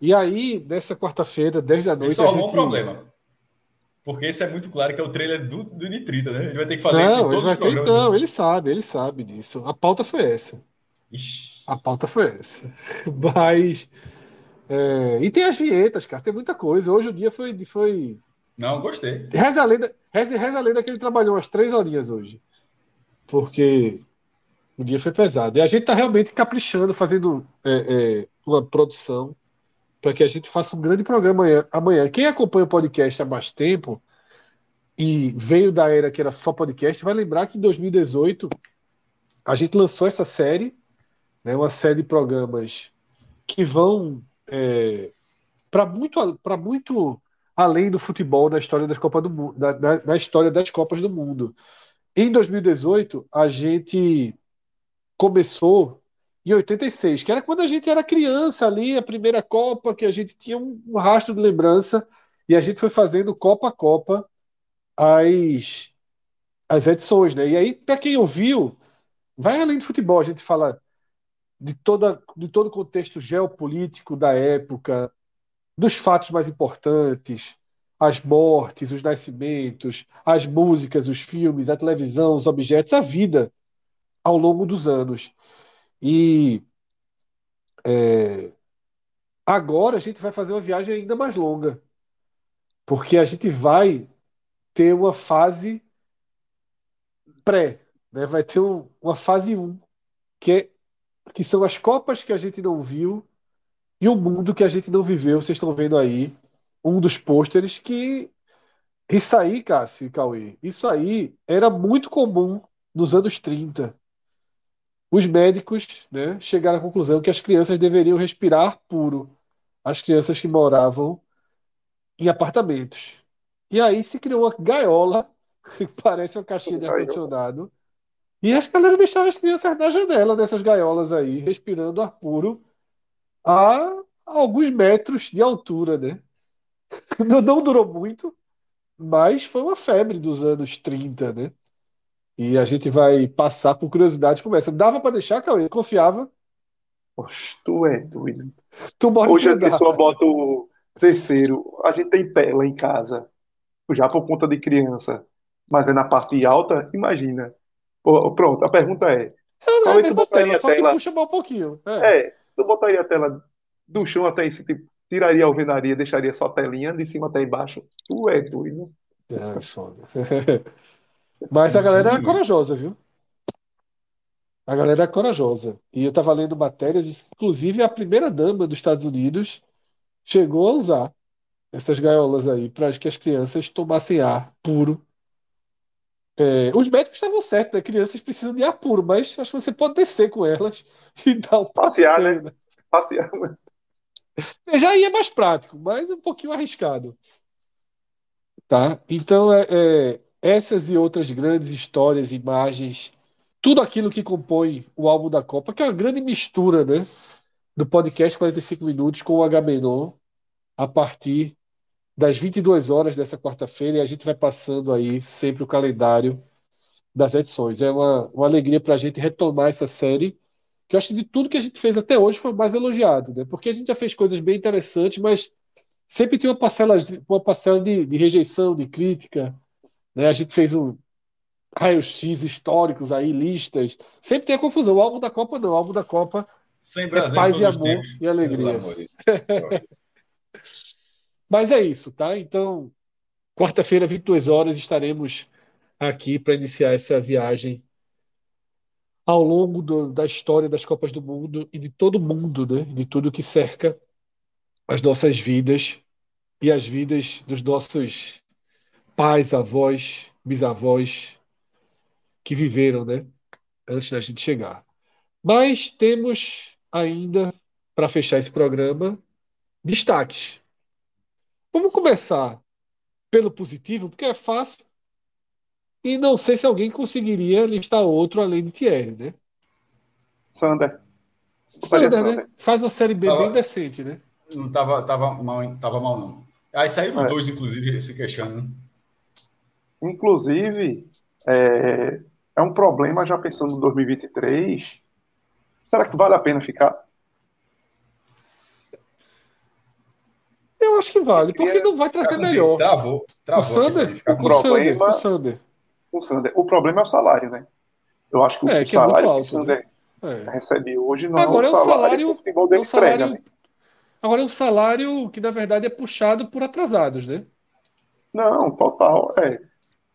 E aí, nessa quarta-feira, 10 da noite. Isso arrumou gente... um problema. Porque esse é muito claro que é o trailer do, do Nitrita, né? Ele vai ter que fazer não, isso em todos os programas. Ter... Não, né? ele sabe, ele sabe disso. A pauta foi essa. Ixi. A pauta foi essa. Mas. É... E tem as vinhetas, cara. Tem muita coisa. Hoje o dia foi. foi... Não, gostei. Reza a lenda, reza, reza a lenda que ele trabalhou umas três horinhas hoje. Porque o dia foi pesado. E a gente está realmente caprichando, fazendo é, é, uma produção para que a gente faça um grande programa amanhã, amanhã. Quem acompanha o podcast há mais tempo e veio da era que era só podcast, vai lembrar que em 2018 a gente lançou essa série, né, uma série de programas que vão é, para muito, para muito além do futebol na história das Copas do Mundo, na, na, na história das Copas do Mundo. Em 2018, a gente começou em 86, que era quando a gente era criança ali, a primeira Copa, que a gente tinha um, um rastro de lembrança, e a gente foi fazendo Copa a Copa as, as edições, né? E aí, para quem ouviu, vai além de futebol, a gente fala de, toda, de todo o contexto geopolítico da época, dos fatos mais importantes, as mortes, os nascimentos, as músicas, os filmes, a televisão, os objetos, a vida ao longo dos anos. E é, agora a gente vai fazer uma viagem ainda mais longa, porque a gente vai ter uma fase pré, né? vai ter um, uma fase 1, que, é, que são as Copas que a gente não viu e o mundo que a gente não viveu. Vocês estão vendo aí um dos pôsteres que. Isso aí, Cássio e Cauê, isso aí era muito comum nos anos 30 os médicos né, chegaram à conclusão que as crianças deveriam respirar puro as crianças que moravam em apartamentos. E aí se criou uma gaiola, que parece uma caixinha de ar-condicionado, e as galera deixavam as crianças na janela dessas gaiolas aí, respirando ar puro a alguns metros de altura, né? Não, não durou muito, mas foi uma febre dos anos 30, né? E a gente vai passar por curiosidades como essa. Dava para deixar, Cauê? Confiava? Poxa, tu é doido. Tu Hoje a pessoa bota o terceiro. A gente tem tela em casa, já por conta de criança, mas é na parte alta, imagina. Pronto, a pergunta é: qual é tu botaria tela, a tela? puxa um pouquinho. É. é, tu botaria a tela do chão até esse tipo, tiraria a alvenaria, deixaria só a telinha de cima até embaixo. Tu é doido. É, foda. Mas a galera é corajosa, viu? A galera é corajosa. E eu estava lendo matérias, inclusive a primeira dama dos Estados Unidos chegou a usar essas gaiolas aí para que as crianças tomassem ar puro. É, os médicos estavam certos, né? Crianças precisam de ar puro, mas acho que você pode descer com elas e dar um passear, passeio, né? né? Passear. Já ia mais prático, mas um pouquinho arriscado. Tá? Então, é, é, essas e outras grandes histórias, imagens, tudo aquilo que compõe o álbum da Copa, que é uma grande mistura, né? Do podcast 45 Minutos com o Agamenon, a partir das 22 horas dessa quarta-feira, e a gente vai passando aí sempre o calendário das edições. É uma, uma alegria para a gente retomar essa série, que eu acho que de tudo que a gente fez até hoje foi mais elogiado, né? Porque a gente já fez coisas bem interessantes, mas sempre tinha uma parcela, uma parcela de, de rejeição, de crítica. Né? A gente fez um raio-x históricos aí, listas. Sempre tem a confusão. O álbum da Copa não. O álbum da Copa sempre é paz e amor e alegria. Mas é isso, tá? Então, quarta-feira, 22 horas, estaremos aqui para iniciar essa viagem ao longo do, da história das Copas do Mundo e de todo mundo, né? De tudo que cerca as nossas vidas e as vidas dos nossos pais, avós, bisavós que viveram, né, antes da gente chegar. Mas temos ainda para fechar esse programa destaques. Vamos começar pelo positivo, porque é fácil. E não sei se alguém conseguiria listar outro além de Thierry, né? Sander. Sander, né? Faz uma série B bem decente, né? Não tava, tava, mal, tava mal, não. Aí saíram os é. dois, inclusive, se queixando. Inclusive, é, é um problema já pensando em 2023. Será que vale a pena ficar? Eu acho que vale, porque não vai trazer melhor. Travou, travou. O Sander, o, problema, o Sander. O Sander. O problema é o salário, né? Eu acho que é, o que salário é alto, que o Sander né? é. recebe hoje não Agora é o salário, o futebol dele é o salário, né? Agora é um salário que, na verdade, é puxado por atrasados, né? Não, total. É.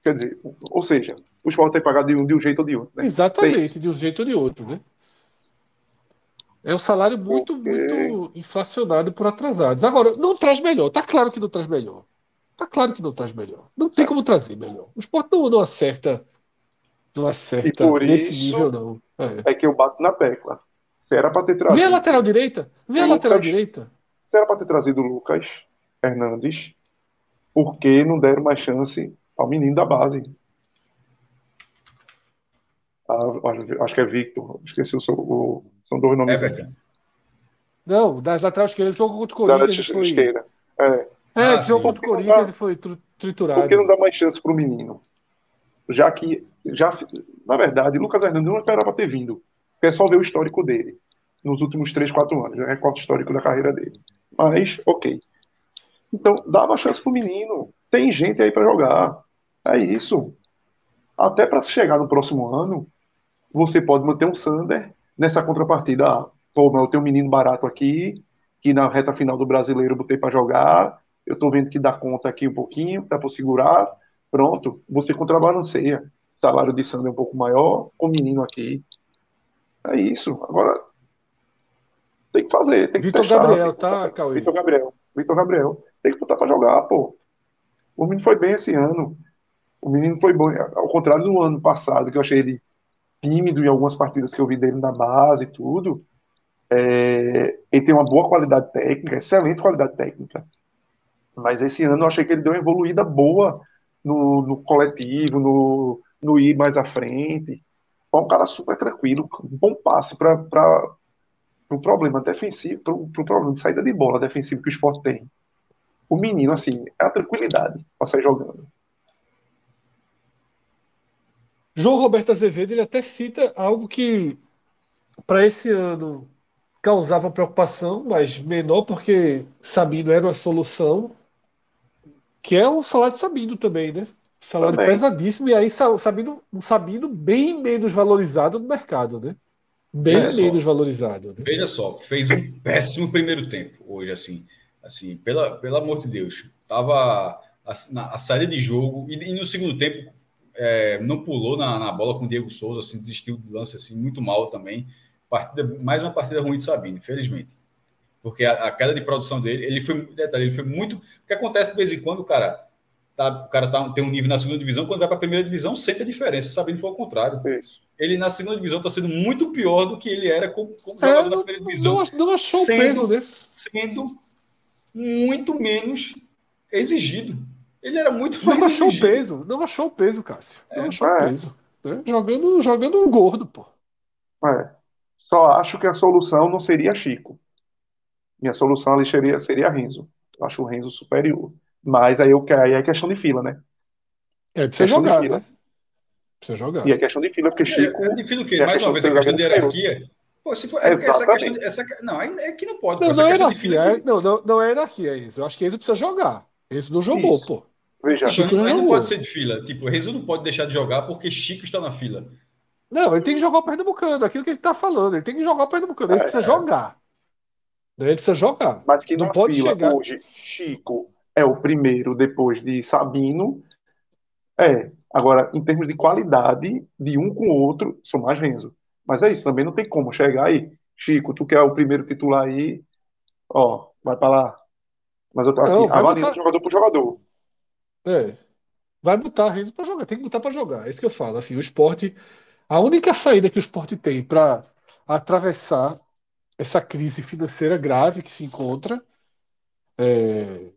Quer dizer, ou seja, o esporte tem que pagar de um, de um jeito ou de outro. Né? Exatamente, tem. de um jeito ou de outro, né? É um salário muito, Porque... muito inflacionado por atrasados. Agora, não traz melhor. Tá claro que não traz melhor. Tá claro que não traz melhor. Não tem como trazer melhor. O esporte não, não acerta. Não acerta nesse nível, não. É. é que eu bato na tecla. Se era para ter trazido. Vê a lateral direita. Vê a lateral direita. Se era para ter trazido o Lucas Hernandes, por que não deram mais chance ao menino da base? Ah, acho que é Victor, esqueci o seu. O, são dois nomes. Everton. Não, das laterais esquerdas, jogou contra o Corinthians e foi. Esquerda. É, é ah, jogou contra o Corinthians dá, e foi triturado. Por que não dá mais chance para o menino? Já que, já na verdade, Lucas Hernandes não esperava ter vindo. É só ver o histórico dele nos últimos 3, 4 anos, o recorte histórico da carreira dele. Mas, ok. Então, dá uma chance pro menino. Tem gente aí para jogar. É isso. Até para chegar no próximo ano, você pode manter um Sander nessa contrapartida. Ah, pô, eu tenho um menino barato aqui, que na reta final do brasileiro eu botei para jogar. Eu tô vendo que dá conta aqui um pouquinho, dá para segurar. Pronto, você contrabalanceia. Salário de Sander é um pouco maior, com o menino aqui. É isso. Agora, tem que fazer, tem que Vitor testar. Gabriel, tá, Cauê? Vitor Gabriel. Vitor Gabriel. Tem que botar pra jogar, pô. O menino foi bem esse ano. O menino foi bom. Ao contrário do ano passado, que eu achei ele tímido em algumas partidas que eu vi dele na base e tudo. É, ele tem uma boa qualidade técnica, excelente qualidade técnica. Mas esse ano eu achei que ele deu uma evoluída boa no, no coletivo, no, no ir mais à frente. Foi um cara super tranquilo, um bom passe para o problema defensivo, para o pro problema de saída de bola defensivo que o esporte tem. O menino, assim, é a tranquilidade para sair jogando. João Roberto Azevedo ele até cita algo que para esse ano causava preocupação, mas menor porque Sabino era uma solução, que é o salário de Sabino também, né? Salário também. pesadíssimo, e aí Sabino, Sabino bem menos valorizado no mercado, né? Bem menos valorizado. Né? Veja só, fez um péssimo primeiro tempo hoje, assim. Assim, pela, pelo amor de Deus. Tava a, na, a saída de jogo, e, e no segundo tempo é, não pulou na, na, bola com o Diego Souza, assim, desistiu do lance assim, muito mal também. Partida, mais uma partida ruim de Sabino, infelizmente. Porque a, a, queda de produção dele, ele foi, detalhe, ele foi muito. O que acontece de vez em quando, cara, tá, o cara tá, tem um nível na segunda divisão, quando vai para a primeira divisão, sente a diferença. Sabino foi ao contrário. Isso. Ele na segunda divisão está sendo muito pior do que ele era como, como é, jogador na primeira divisão. Não, não achou sendo, peso, né? Sendo muito menos exigido. Ele era muito mais. Não achou exigido. peso, não achou o peso, Cássio. Não é, achou é. peso. Né? Jogando, jogando um gordo, pô. É. Só acho que a solução não seria Chico. Minha solução ali seria, seria Renzo. Eu acho o Renzo superior. Mas aí, eu, aí é questão de fila, né? É, precisa jogar, né? Precisa jogar. E é questão de fila, porque é, Chico. É, de fila o quê? Mais uma vez, a questão de hierarquia. Pô, se for, essa questão, essa, não, é que não pode. Não, não é hierarquia. É, não, não, não é hierarquia, isso. Eu acho que Enzo precisa jogar. Enzo não jogou, Isso. pô. Veja, Chico não, não pode ser de fila. Tipo, Enzo não pode deixar de jogar porque Chico está na fila. Não, ele tem que jogar o Pernambucano, aquilo que ele tá falando. Ele tem que jogar o Pernambucano. Ele é, precisa é. jogar. Ele precisa jogar. Mas que não pode fila, chegar. Hoje, Chico é o primeiro depois de Sabino. É. Agora, em termos de qualidade, de um com o outro, são mais Renzo. Mas é isso, também não tem como chegar aí. Chico, tu que é o primeiro titular aí, ó, vai para lá. Mas eu tô assim, avaliando botar... jogador por jogador. É. Vai botar Renzo para jogar, tem que botar para jogar. É isso que eu falo. Assim, o esporte. A única saída que o esporte tem para atravessar essa crise financeira grave que se encontra é,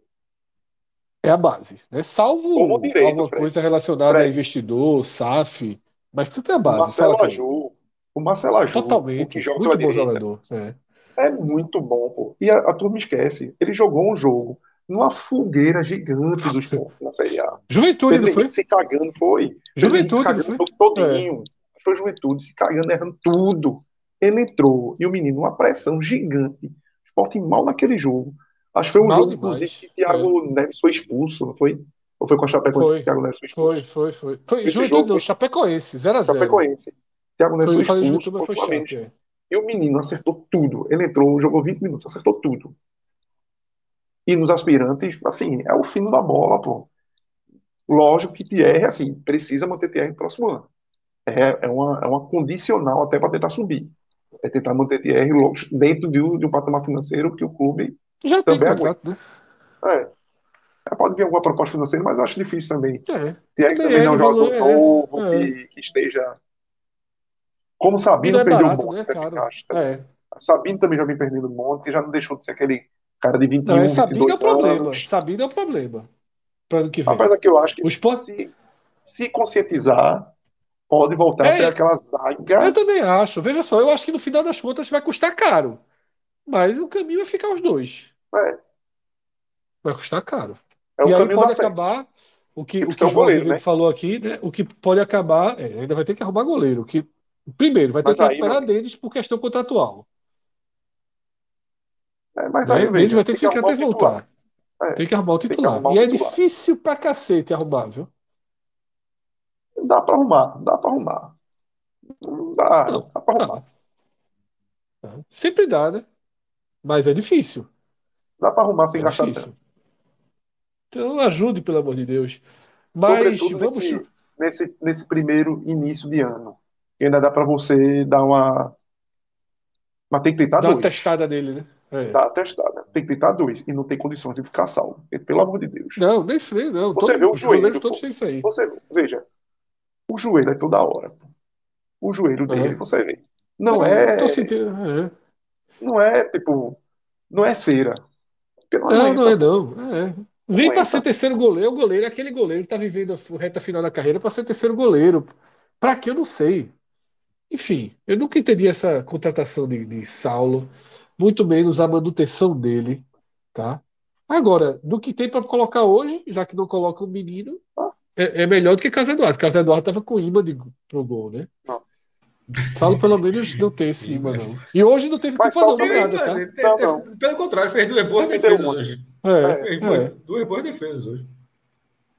é a base. Né? Salvo direito, alguma Fred. coisa relacionada Fred. a investidor, SAF, mas precisa ter a base. O Marcelo Aju, o Marcelo Aju, Totalmente. O que joga muito bom direita, jogador. É. é. muito bom, pô. E a, a turma esquece. Ele jogou um jogo numa fogueira gigante do esporte na Série A. Juventude, não foi? Se cagando, foi. Juventude, se cagando foi? todinho. É. Foi Juventude, se cagando, errando tudo. Ele entrou, e o menino, uma pressão gigante. Esporte mal naquele jogo. Acho que foi um mal jogo, demais. inclusive, que Thiago é. Neves foi expulso, não foi? Ou foi com a Chapecoense foi. que Thiago Neves foi expulso? Foi, foi, foi. Foi Juventude, jogo, Chapecoense, 0x0. Chapecoense. Thiago Neves foi, foi expulso. Foi Chape, é. E o menino acertou tudo. Ele entrou, jogou 20 minutos, acertou tudo. E nos aspirantes, assim, é o fino da bola, pô. Lógico que Thierry, assim, precisa manter Thierry no próximo ano. É, é, uma, é uma condicional até para tentar subir. É tentar manter Thierry dentro de um, de um patamar financeiro que o clube já também tem contrato, né? É. é. Pode vir alguma proposta financeira, mas acho difícil também. É. Thierry também, não é um jogador novo, é. que, que, esteja. Como Sabino é perdeu barato, um monte, né, É. Sabino também já vem perdendo um monte, já não deixou de ser aquele Cara de 21, não, é Sabino é o problema. Anos. Sabino é o problema. Para ano que vem. Apesar que eu acho que o esporte... se, se conscientizar, pode voltar é, a ser aquela zaga. Eu também acho. Veja só, eu acho que no final das contas vai custar caro. Mas o caminho é ficar os dois. É. Vai custar caro. É e aí pode acabar. O que, o que o João goleiro, né? falou aqui, né? O que pode acabar. É, ainda vai ter que arrumar goleiro. Que, primeiro, vai ter Mas que recuperar deles por questão contratual. É, mas aí, veja, ele vai ter que ficar até voltar. É, tem que arrumar o titular. Arrumar e o é titular. difícil pra cacete arrumar, viu? Dá pra arrumar, dá pra arrumar. Dá, Não, dá pra arrumar. Dá. Sempre dá, né? Mas é difícil. Dá pra arrumar sem é gastar tempo. Então ajude, pelo amor de Deus. Mas Sobretudo vamos. Nesse, nesse, nesse primeiro início de ano. Ainda dá pra você dar uma. Mas tem que tentar Dá dois. uma testada nele, né? É. Tá atestada. Tem que tentar dois. E não tem condições de ficar salvo. Pelo amor de Deus. Não, nem sei, não. Você Todo, vê o joelho. todos têm isso aí. Você, veja, o joelho é toda hora. O joelho dele, você vê. Não, é. Tô sentindo, é. não é tipo, não é cera. Não, não, não é não. É. Vem para ser terceiro goleiro. O goleiro é aquele goleiro que está vivendo a reta final da carreira para ser terceiro goleiro. Para que eu não sei. Enfim, eu nunca entendi essa contratação de, de Saulo, muito menos a manutenção dele, tá? Agora, do que tem para colocar hoje, já que não coloca o menino, é, é, melhor do que Carlos Eduardo. Carlos Eduardo estava com imã de, pro gol, né? Não. Saulo, pelo menos, não tem esse imã, não. E hoje não teve culpa, não, nada, tá? Não, não. Pelo contrário, fez duas boas defesas hoje. É, fez é. duas boas defesas hoje.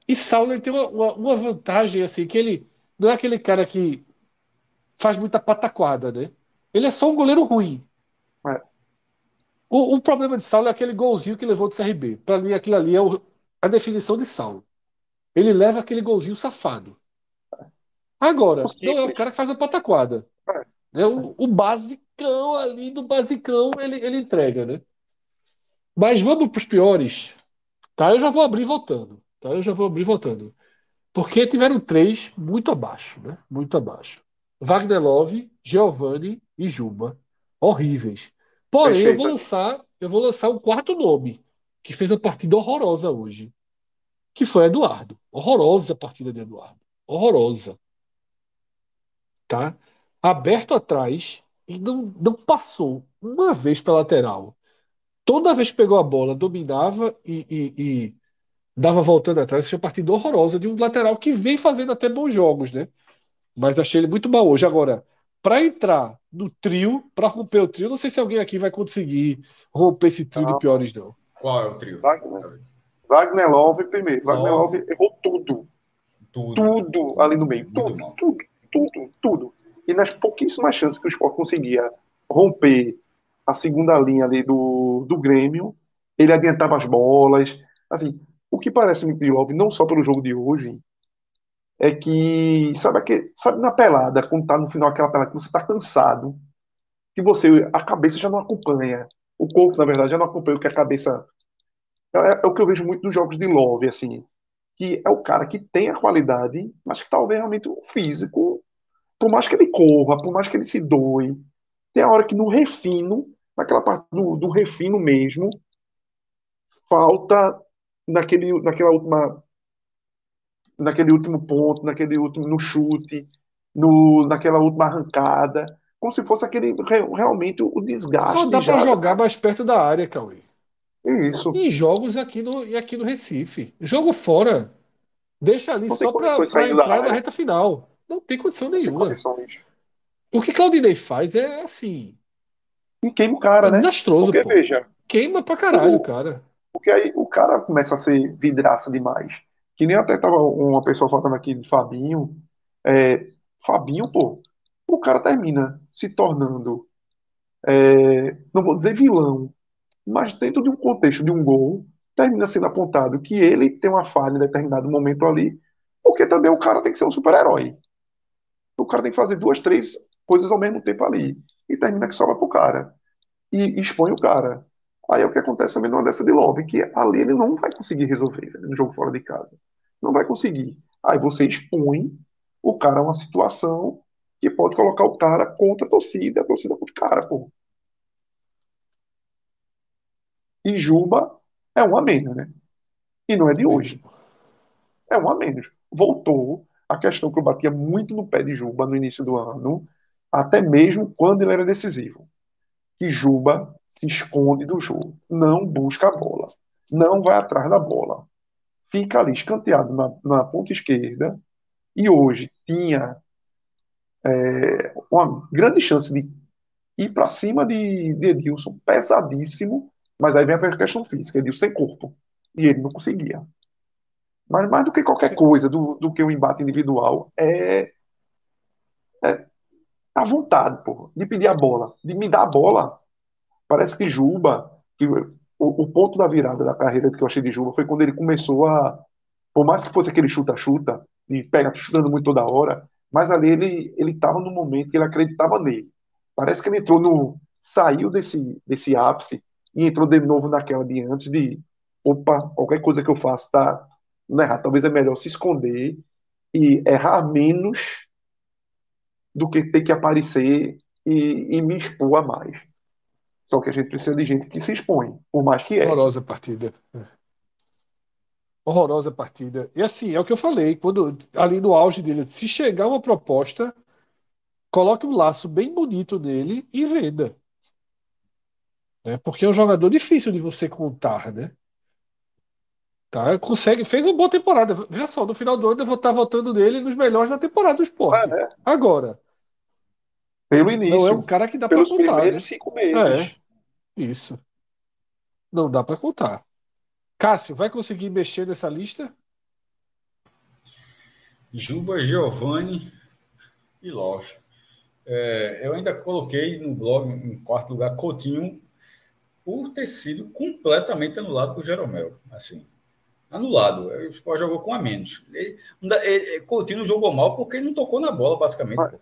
E Saulo tem uma, uma, uma vantagem, assim, que ele não é aquele cara que faz muita pataquada, né? Ele é só um goleiro ruim. O, o, problema de Saulo é aquele golzinho que levou do CRB. Para mim, aquilo ali é o, a definição de Saulo. Ele leva aquele golzinho safado. Agora, não é o cara que faz a pataquada. É. é o, o basicão ali do basicão ele, ele entrega, né? Mas vamos para os piores. Tá? Eu já vou abrir voltando. Tá? Eu já vou abrir voltando. Porque tiveram três muito abaixo, né? Muito abaixo. Wagner Love, Giovanni e Juba. Horríveis. Porém, eu vou lançar, eu vou lançar um quarto nome, que fez uma partida horrorosa hoje. Que foi Eduardo. Horrorosa a partida de Eduardo. Horrorosa. Tá? Aberto atrás e não, não passou uma vez para lateral. Toda vez que pegou a bola, dominava e, e, e dava voltando atrás. Achei uma partida horrorosa de um lateral que vem fazendo até bons jogos, né? Mas achei ele muito mal hoje. Agora, para entrar no trio, para romper o trio, não sei se alguém aqui vai conseguir romper esse trio não. de piores, não. Qual é o trio? Wagner, Wagner Love primeiro. Wagner Love errou tudo. Tudo. Tudo ali no meio. Tudo, tudo, tudo, tudo, tudo. E nas pouquíssimas chances que o Sport conseguia romper a segunda linha ali do, do Grêmio, ele adiantava as bolas. Assim, o que parece muito de Love, não só pelo jogo de hoje, é que, sabe, que, sabe na pelada, quando tá no final aquela pelada que você tá cansado, que você, a cabeça já não acompanha, o corpo, na verdade, já não acompanha o que a cabeça. É, é, é o que eu vejo muito nos jogos de Love, assim, que é o cara que tem a qualidade, mas que talvez realmente o físico, por mais que ele corra, por mais que ele se doe, tem a hora que no refino, naquela parte do, do refino mesmo, falta naquele, naquela última naquele último ponto, naquele último no chute, no, naquela última arrancada, como se fosse aquele realmente o desgaste. Só dá para jogar mais perto da área, Cauê. Isso. Em jogos aqui no, e aqui no Recife. Jogo fora. Deixa ali só para entrar na reta final. Não tem condição nenhuma. Tem o que Claudinei faz é assim. E queima o cara, é né? Desastroso. Porque, pô. veja. Queima pra caralho, o, cara. Porque aí o cara começa a ser vidraça demais. Que nem até tava uma pessoa falando aqui de Fabinho. É, Fabinho, pô, o cara termina se tornando, é, não vou dizer vilão, mas dentro de um contexto de um gol, termina sendo apontado que ele tem uma falha em determinado momento ali, porque também o cara tem que ser um super-herói. O cara tem que fazer duas, três coisas ao mesmo tempo ali. E termina que sobra pro cara. E expõe o cara. Aí é o que acontece também numa dessa de Love, que ali ele não vai conseguir resolver no jogo fora de casa. Não vai conseguir. Aí você expõe o cara a uma situação que pode colocar o cara contra a torcida, a torcida contra o cara, pô. E Juba é um a menos, né? E não é de hoje. É um a menos. Voltou a questão que eu batia muito no pé de Juba no início do ano, até mesmo quando ele era decisivo que Juba se esconde do jogo, não busca a bola, não vai atrás da bola, fica ali escanteado na, na ponta esquerda. E hoje tinha é, uma grande chance de ir para cima de, de Edilson, pesadíssimo, mas aí vem a questão física, Edilson tem corpo. E ele não conseguia. Mas mais do que qualquer coisa, do, do que um embate individual, é, é à vontade, pô, de pedir a bola, de me dar a bola. Parece que Juba, que o, o ponto da virada da carreira que eu achei de Juba foi quando ele começou a, por mais que fosse aquele chuta-chuta, e pega chutando muito toda hora, mas ali ele ele estava no momento que ele acreditava nele. Parece que ele entrou no saiu desse desse ápice e entrou de novo naquela de antes de opa, qualquer coisa que eu faça tá errado. Talvez é melhor se esconder e errar menos do que ter que aparecer e, e me expor a mais. Só que a gente precisa de gente que se expõe, por mais que é. Horrorosa partida. Horrorosa partida. E assim, é o que eu falei, quando ali no auge dele, se chegar uma proposta, coloque um laço bem bonito nele e venda. Né? Porque é um jogador difícil de você contar, né? Tá? Consegue, fez uma boa temporada. Veja só, no final do ano eu vou estar votando nele nos melhores da temporada do esporte. É, Agora. Pelo início. Não é um cara que dá para contar. primeiros né? cinco meses. É, isso. Não dá para contar. Cássio, vai conseguir mexer nessa lista? Juba, Giovanni e Love. É, eu ainda coloquei no blog, em quarto lugar, Coutinho, por ter sido completamente anulado por Jeromel. Assim, anulado. O Sport jogou com a menos. Ele, ele, Coutinho jogou mal porque ele não tocou na bola, basicamente.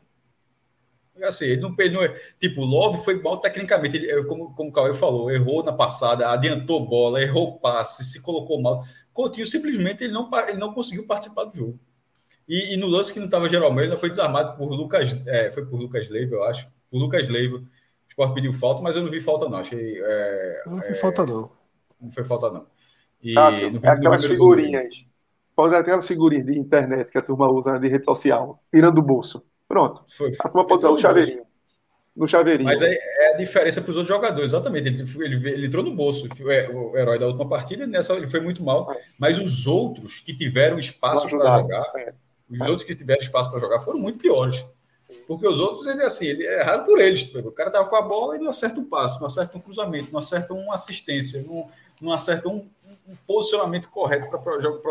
Assim, ele não, ele não Tipo, o Love foi mal tecnicamente. Ele, como, como o Cauê falou, errou na passada, adiantou bola, errou passe, se colocou mal. Coutinho simplesmente ele não, ele não conseguiu participar do jogo. E, e no lance que não estava Jeromel, ele foi desarmado por Lucas. É, foi por Lucas Leiva, eu acho. Por Lucas Leiva. O Sport pediu falta, mas eu não vi falta, não. Achei. É, não foi é, falta, não. Não foi falta, não. E Cássio, é aquelas figurinhas. Pode aquelas figurinhas de internet que a turma usa de rede social, tirando do bolso. Pronto. Foi, foi. A turma pode usar o chaveirinho. No chaveirinho. Mas é, é a diferença para os outros jogadores, exatamente. Ele, ele, ele, entrou no bolso, é, o herói da última partida, nessa ele foi muito mal. É. Mas os outros que tiveram espaço para jogar, é. os outros que tiveram espaço para jogar foram muito piores. Porque os outros, ele assim, ele é raro por eles. O cara tava com a bola e não acerta um passo, não acerta um cruzamento, não acerta uma assistência, não, não acerta um, um posicionamento correto para o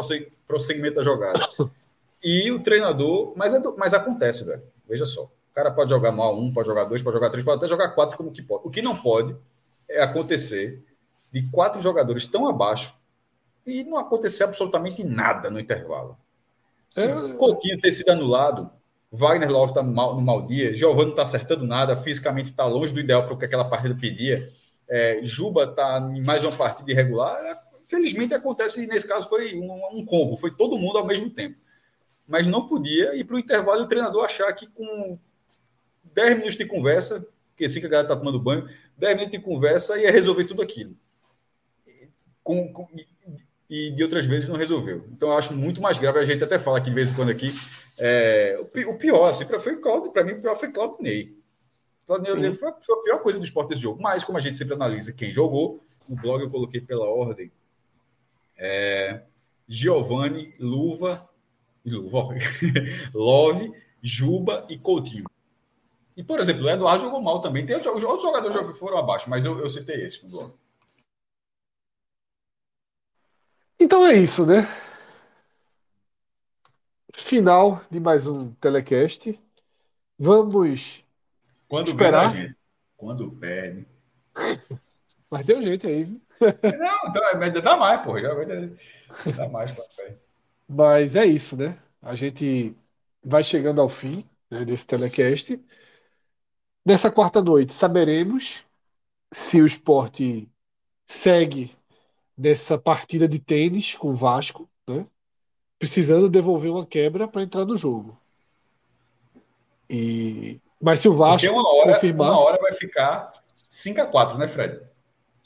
prosseguimento da jogada. E o treinador, mas, é, mas acontece, velho. Veja só. O cara pode jogar mal um, pode jogar dois, pode jogar três, pode até jogar quatro, como que pode. O que não pode é acontecer de quatro jogadores tão abaixo e não acontecer absolutamente nada no intervalo. Se é... Coutinho ter sido anulado, Wagner Love está no mal, no mal dia, Giovanni não está acertando nada, fisicamente está longe do ideal para o que aquela partida pedia. É, Juba está em mais uma partida irregular. Felizmente acontece, e nesse caso foi um, um combo, foi todo mundo ao mesmo tempo. Mas não podia ir para o intervalo e o treinador achar que com 10 minutos de conversa, que assim que a galera está tomando banho, 10 minutos de conversa ia resolver tudo aquilo. Com, com, e de outras vezes não resolveu. Então eu acho muito mais grave, a gente até fala aqui de vez em quando aqui, é, o, pior, assim, para foi Claudio, para mim o pior foi Claudinei. Claudinei foi, foi a pior coisa do esporte desse jogo. Mas como a gente sempre analisa quem jogou, no blog eu coloquei pela ordem é, Giovanni, Luva, Luva Love, Juba e Coutinho. E, por exemplo, o Eduardo jogou mal também. Tem outros, jogadores já foram abaixo, mas eu, eu citei esse. Então é isso, né? Final de mais um telecast. Vamos Quando esperar. Quando perde. Mas deu jeito aí, viu? Não, então, dá mais, pô. Já vai dar mais Mas é isso, né? A gente vai chegando ao fim né, desse telecast. Nessa quarta noite, saberemos se o esporte segue dessa partida de tênis com o Vasco, né? precisando devolver uma quebra para entrar no jogo. E... Mas se o Vasco Porque uma hora, confirmar. Uma hora vai ficar 5 a 4 né, Fred?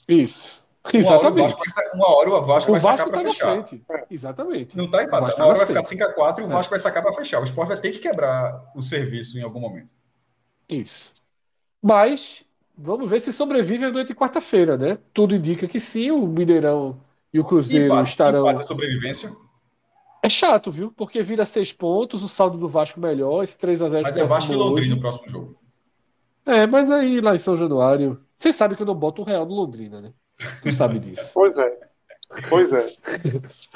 Isso. Exatamente. Uma hora o Vasco vai, sacar para tá fechar. Exatamente. Não está empatado. Uma hora vai ficar 5 a 4 e o Vasco é. vai sacar para fechar. O Sport vai ter que quebrar o serviço em algum momento. Isso. Mas vamos ver se sobrevive a noite de quarta-feira, né? Tudo indica que sim, o Mineirão e o Cruzeiro empate, estarão. Empate a sobrevivência. É chato, viu? Porque vira seis pontos, o saldo do Vasco melhor, esse 3x0. Mas é Vasco e Londrina no próximo jogo. É, mas aí lá em São Januário. Você sabe que eu não boto o Real no Londrina, né? Tu sabe disso. pois é. Pois é.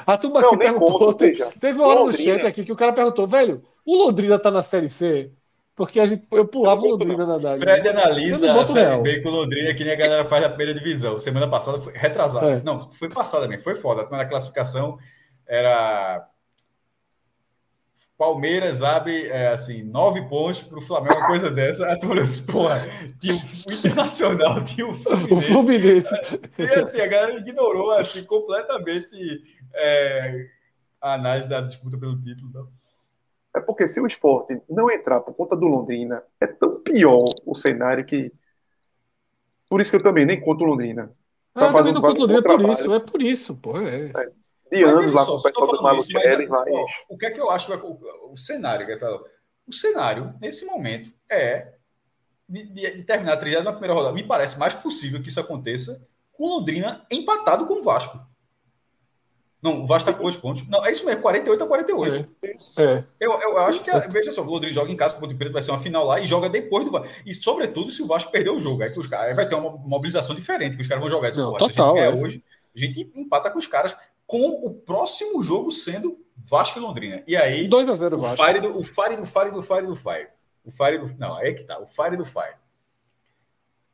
A turma aqui perguntou. Conto, teve, teve uma hora no chat aqui que o cara perguntou, velho, o Londrina tá na Série C? Porque a gente, eu pulava o Londrina na Dália. Fred analisa a Série B com o Londrina, que nem a galera faz na primeira divisão. Semana passada foi retrasada. É. Não, foi passada mesmo, foi foda. Mas a classificação era Palmeiras abre é, assim, nove pontos para o Flamengo, uma coisa dessa. A turma porra, tinha o Internacional, tinha o Fluminense. O Fluminense. E assim, a galera ignorou assim, completamente é, a análise da disputa pelo título. Não. É porque se o esporte não entrar por conta do Londrina, é tão pior o cenário que Por isso que eu também nem conto Londrina. Ah, eu também não conto Londrina por isso, é por isso, pô. É. é. De mas anos lá com o pessoal do Marlon Kelly, mas... O que é que eu acho que vai, o, o cenário, que o cenário, nesse momento, é de, de, de terminar a 31 rodada. Me parece mais possível que isso aconteça com Londrina empatado com o Vasco. Não, o Vasco está com dois pontos. Não, é isso mesmo, 48 a 48. É. é. Eu, eu acho que, veja só, o Londrina joga em casa com o Ponte Preto, vai ser uma final lá e joga depois do Vasco. E, sobretudo, se o Vasco perder o jogo. Aí, que os caras, vai ter uma mobilização diferente, que os caras vão jogar. Não, total, a gente é. hoje, a gente empata com os caras, com o próximo jogo sendo Vasco e Londrina. E aí. 2 a 0 Vasco. O Fire do, o Fire do Fire do Fire do Fire. O Fire do. Não, aí é que tá. O Fire do Fire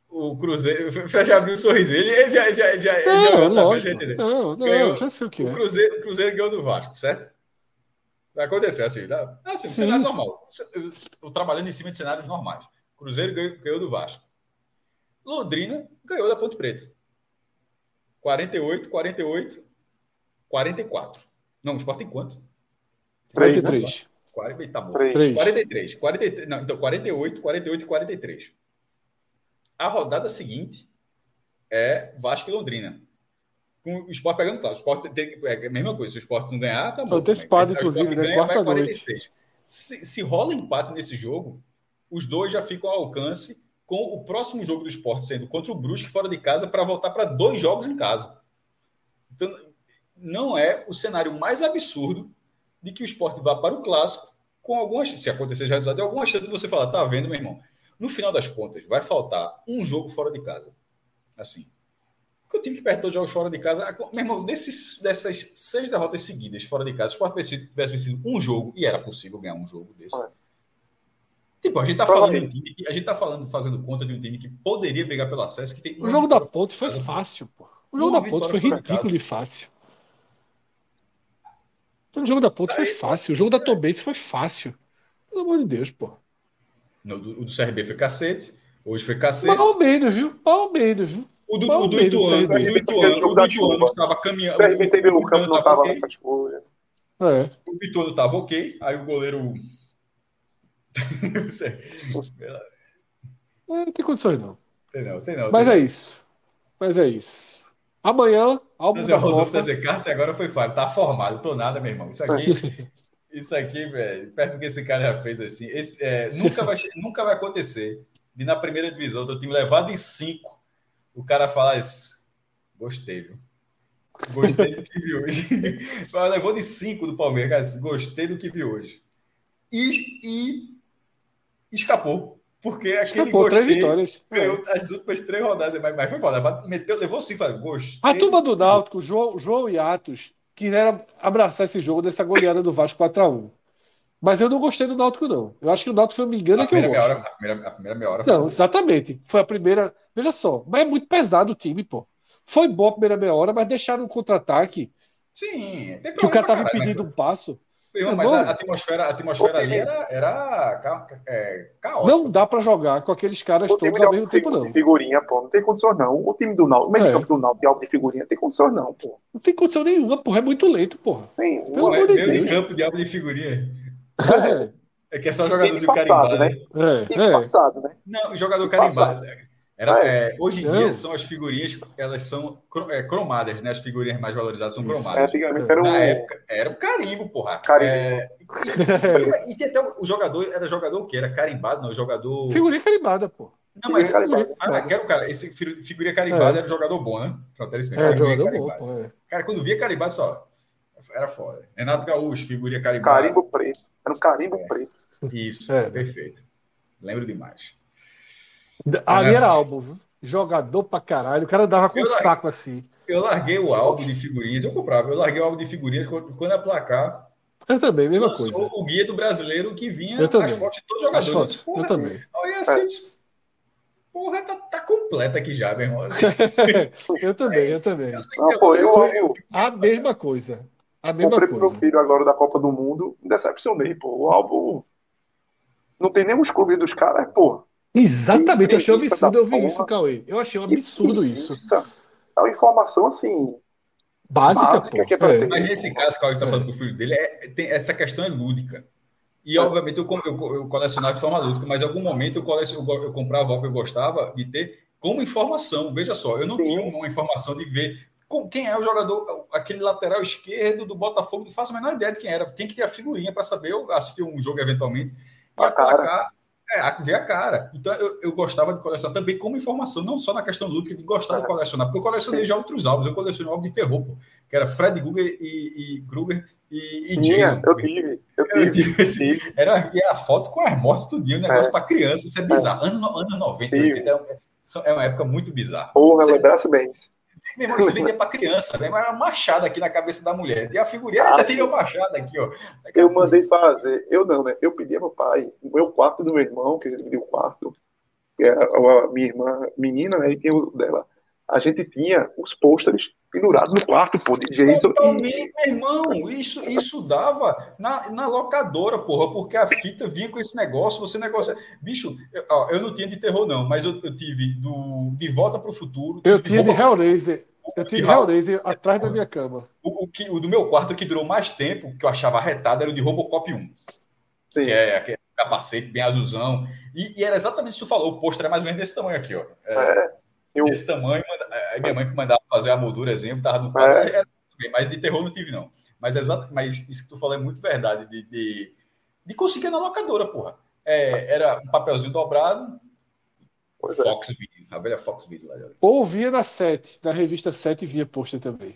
o Cruzeiro. O Fred abriu um sorriso. Ele já. já, já, não, já, lógico. Já não, não, ganhou, já sei o que é. O Cruzeiro, o Cruzeiro ganhou do Vasco, certo? Vai acontecer assim. Dá, assim, cenário normal. Eu, eu trabalhando em cima de cenários normais. Cruzeiro ganhou, ganhou do Vasco. Londrina ganhou da Ponte Preta. 48, 48, 44. Não, o Sport tem quanto? 43. 40, tá bom. 3. 43. 43. Não, então 48, 48 e 43. A rodada seguinte é Vasco e Londrina. Com o Sport pegando claro. O Sport tem, é a mesma coisa. Se o Sport não ganhar, tá bom. Só antecipado, inclusive, né? Quarta noite. Se, se rola empate nesse jogo, os dois já ficam ao alcance com o próximo jogo do esporte sendo contra o Brusque fora de casa para voltar para dois jogos em casa. Então, não é o cenário mais absurdo de que o esporte vá para o clássico com algumas, se acontecer já resultado, alguma chance de você falar, tá vendo, meu irmão? No final das contas, vai faltar um jogo fora de casa. Assim. Porque o time que perde todos os jogos fora de casa. Meu irmão, desses, dessas seis derrotas seguidas fora de casa, se o Sport tivesse vencido um jogo, e era possível ganhar um jogo desse. É. Tipo, a gente tá falando de um time que, a gente tá falando, fazendo conta de um time que poderia brigar pelo acesso. Que tem o jogo da ponte foi fácil, pô. O jogo da ponte foi ridículo e fácil. O jogo da ponte foi fácil. O jogo da Tobense foi fácil. Pelo amor de Deus, pô. No, o do CRB foi cacete. Hoje foi cacete. Mal ou menos, viu? Mal ou menos, viu? O do, o do Ituano, o do Ituano, o do Ituano estava caminhando. O CRB teve no campo, não estava nessas coisas. É. O Ituano estava ok, aí o goleiro. não tem condições, não. Tem não, tem não. Mas é isso. Mas é isso. Amanhã, álbum Mas da Rodolfo Copa. Cássio agora foi falho. Tá formado, tô nada, meu irmão. Isso aqui Isso aqui, velho, perto do que esse cara já fez assim, esse, é, nunca, vai, nunca vai acontecer de na primeira divisão do time levado em cinco, o cara falar isso. Gostei, viu? Gostei do que vi hoje. Levou de cinco do Palmeiras, gostei do que vi hoje. E, e escapou. Porque aquele Escapou, gostei, três vitórias. ganhou é. as últimas três rodadas, mas, mas foi foda. Meteu, levou sim, falei, gostei. A turma do Náutico, João, João e Atos, quiseram abraçar esse jogo dessa goleada do Vasco 4x1. Mas eu não gostei do Náutico, não. Eu acho que o Náutico foi me engano é que eu gosto. Hora, a, primeira, a primeira meia hora Não, foi exatamente. Foi a primeira. Veja só, mas é muito pesado o time, pô. Foi bom a primeira meia hora, mas deixaram um contra-ataque. Sim. Que o cara tava impedindo um passo. Irmão, mas a atmosfera, a atmosfera ali era, era é, caótica. Não dá para jogar com aqueles caras o todos ao mesmo tempo, não. figurinha, pô, não tem condição, não. O time do Náutico, o meio é. campo do Náutico de alto de figurinha, não tem condição, não, pô. Não tem condição nenhuma, porra. É muito lento, porra. Tem, Pelo amor de Deus. de campo de alto de figurinha. É. é que é só jogador de carimbado, né? né? É, é. Passado, né? Não, jogador carimbado. Né? Era, é. Hoje em dia são as figurinhas, elas são é, cromadas, né? As figurinhas mais valorizadas são cromadas. É, antigamente era o... Na época, era o carimbo, porra. Carimbo. É, e, e, e, até o jogador, era jogador o quê? Era carimbado, não? Jogador... Figurinha carimbada, pô. Não, mas figurinha ah, quero, cara, esse figurinha carimbada é. era jogador bom, né? Era isso. É, jogador carimbado. bom, pô, Cara, quando via carimbado, só... Era foda. Renato Gaúcho, figurinha carimbada. Carimbo preto. Era um carimbo preto. Isso, perfeito. Lembro demais. Ali era álbum, viu? Jogador pra caralho. O cara dava com o um saco assim. Eu larguei o álbum de figurinhas, eu comprava. Eu larguei o álbum de figurinhas quando a placar. Eu também, mesma coisa. o guia do brasileiro que vinha eu também. as fotos de todos os jogadores. Fotos, eu, eu também. Olha assim, porra, tá, tá completa aqui já, meu irmão. eu também, eu também. Não, pô, eu, eu, a mesma coisa. A mesma comprei coisa. pro meu filho agora da Copa do Mundo, decepcionei, pô. O álbum não tem nem os clubes dos caras, pô. Exatamente, eu achei um absurdo ouvir isso, Cauê. Eu achei um absurdo isso. É uma informação assim. Básica, básica que é pra é. Mas nesse caso, Cauê está falando com o filho dele, é, tem, essa questão é lúdica. E, é. obviamente, eu, eu, eu, colecionava de forma lúdica, mas em algum momento eu, colecion, eu, eu comprava algo que eu gostava de ter como informação. Veja só, eu não Sim. tinha uma informação de ver quem é o jogador, aquele lateral esquerdo do Botafogo, não faço a menor ideia de quem era. Tem que ter a figurinha para saber, eu assistir um jogo eventualmente. E a placar, é, ver a cara. Então eu, eu gostava de colecionar também como informação, não só na questão do Luke, de gostar de colecionar, porque eu colecionei já outros álbuns, eu colecionei um álbum de terror, pô, que era Fred Guger e, e Kruger e, e Jason. Eu tive, eu tive. Eu tive esse, era, e a foto com as mortes, tudo, um negócio é. para criança, isso é bizarro. É. Ano, ano 90, 80, é, é uma época muito bizarra. Porra, lembrasse bem isso. Meu irmão, isso vendia para criança, né? Mas era machado aqui na cabeça da mulher. E a figurinha ah, ainda tinha o machado aqui, ó. Daqui eu mandei fazer. Eu não, né? Eu pedi meu pai, o meu quarto do meu irmão, que ele dividiu o quarto, que é a minha irmã menina, né? E tem o dela. A gente tinha os pôsteres pendurados no quarto, pô, de Jason. Totalmente, e... meu irmão, isso, isso dava na, na locadora, porra, porque a fita vinha com esse negócio, você negócio. Bicho, eu, ó, eu não tinha de terror, não, mas eu, eu tive do De Volta para o Futuro. Eu tinha de Hellraiser. Eu tive Hellraiser atrás da minha cama. O, o, que, o do meu quarto que durou mais tempo, que eu achava arretado, era o de Robocop 1. Sim. Que é aquele capacete bem azulzão. E, e, era exatamente isso que tu falou. O pôster é mais ou menos desse tamanho aqui, ó. É, é eu... Desse tamanho. Aí minha mãe mandava fazer a moldura, exemplo, tava no quadro. É. Era, mas de terror não tive, não. Mas, exato, mas isso que tu falou é muito verdade. De, de, de conseguir na locadora, porra. É, era um papelzinho dobrado. Pois Fox é. Video a velha Fox Video lá. Ou via na 7, na revista 7 via pôster também.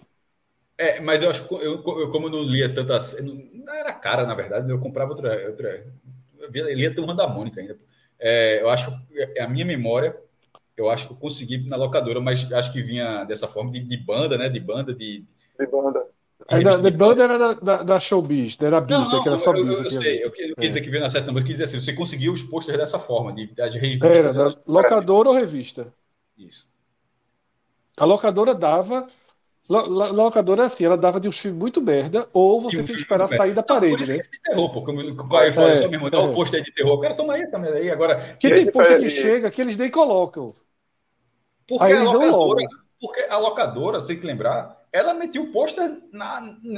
É, mas eu acho que eu, eu, como eu não lia tanta. Não era cara, na verdade, eu comprava outra. outra eu lia Turma da Mônica ainda. É, eu acho que a minha memória, eu acho que eu consegui na locadora, mas acho que vinha dessa forma de, de banda, né? De banda, de. De banda. É, da, The Band era da, da, da Showbiz, não era Biz, não, não, que era só Biz. Eu, eu, sei, eu, eu quis é. dizer que veio na não, mas eu quis dizer assim, você conseguiu os posters dessa forma, de, de revistas. Era, da locadora ou revista? Isso. A locadora dava. A locadora assim, ela dava de um filme muito merda, ou você um tem que esperar sair da parede, não, por isso né? Que de terror, pô. Como o Caio falou, é, só mesmo, dá o é. pôster de terror. Cara, toma aí essa merda aí agora. Que tem pôster que chega que eles nem colocam. Porque aí a locadora, porque a locadora, você tem que lembrar, ela metia o pôster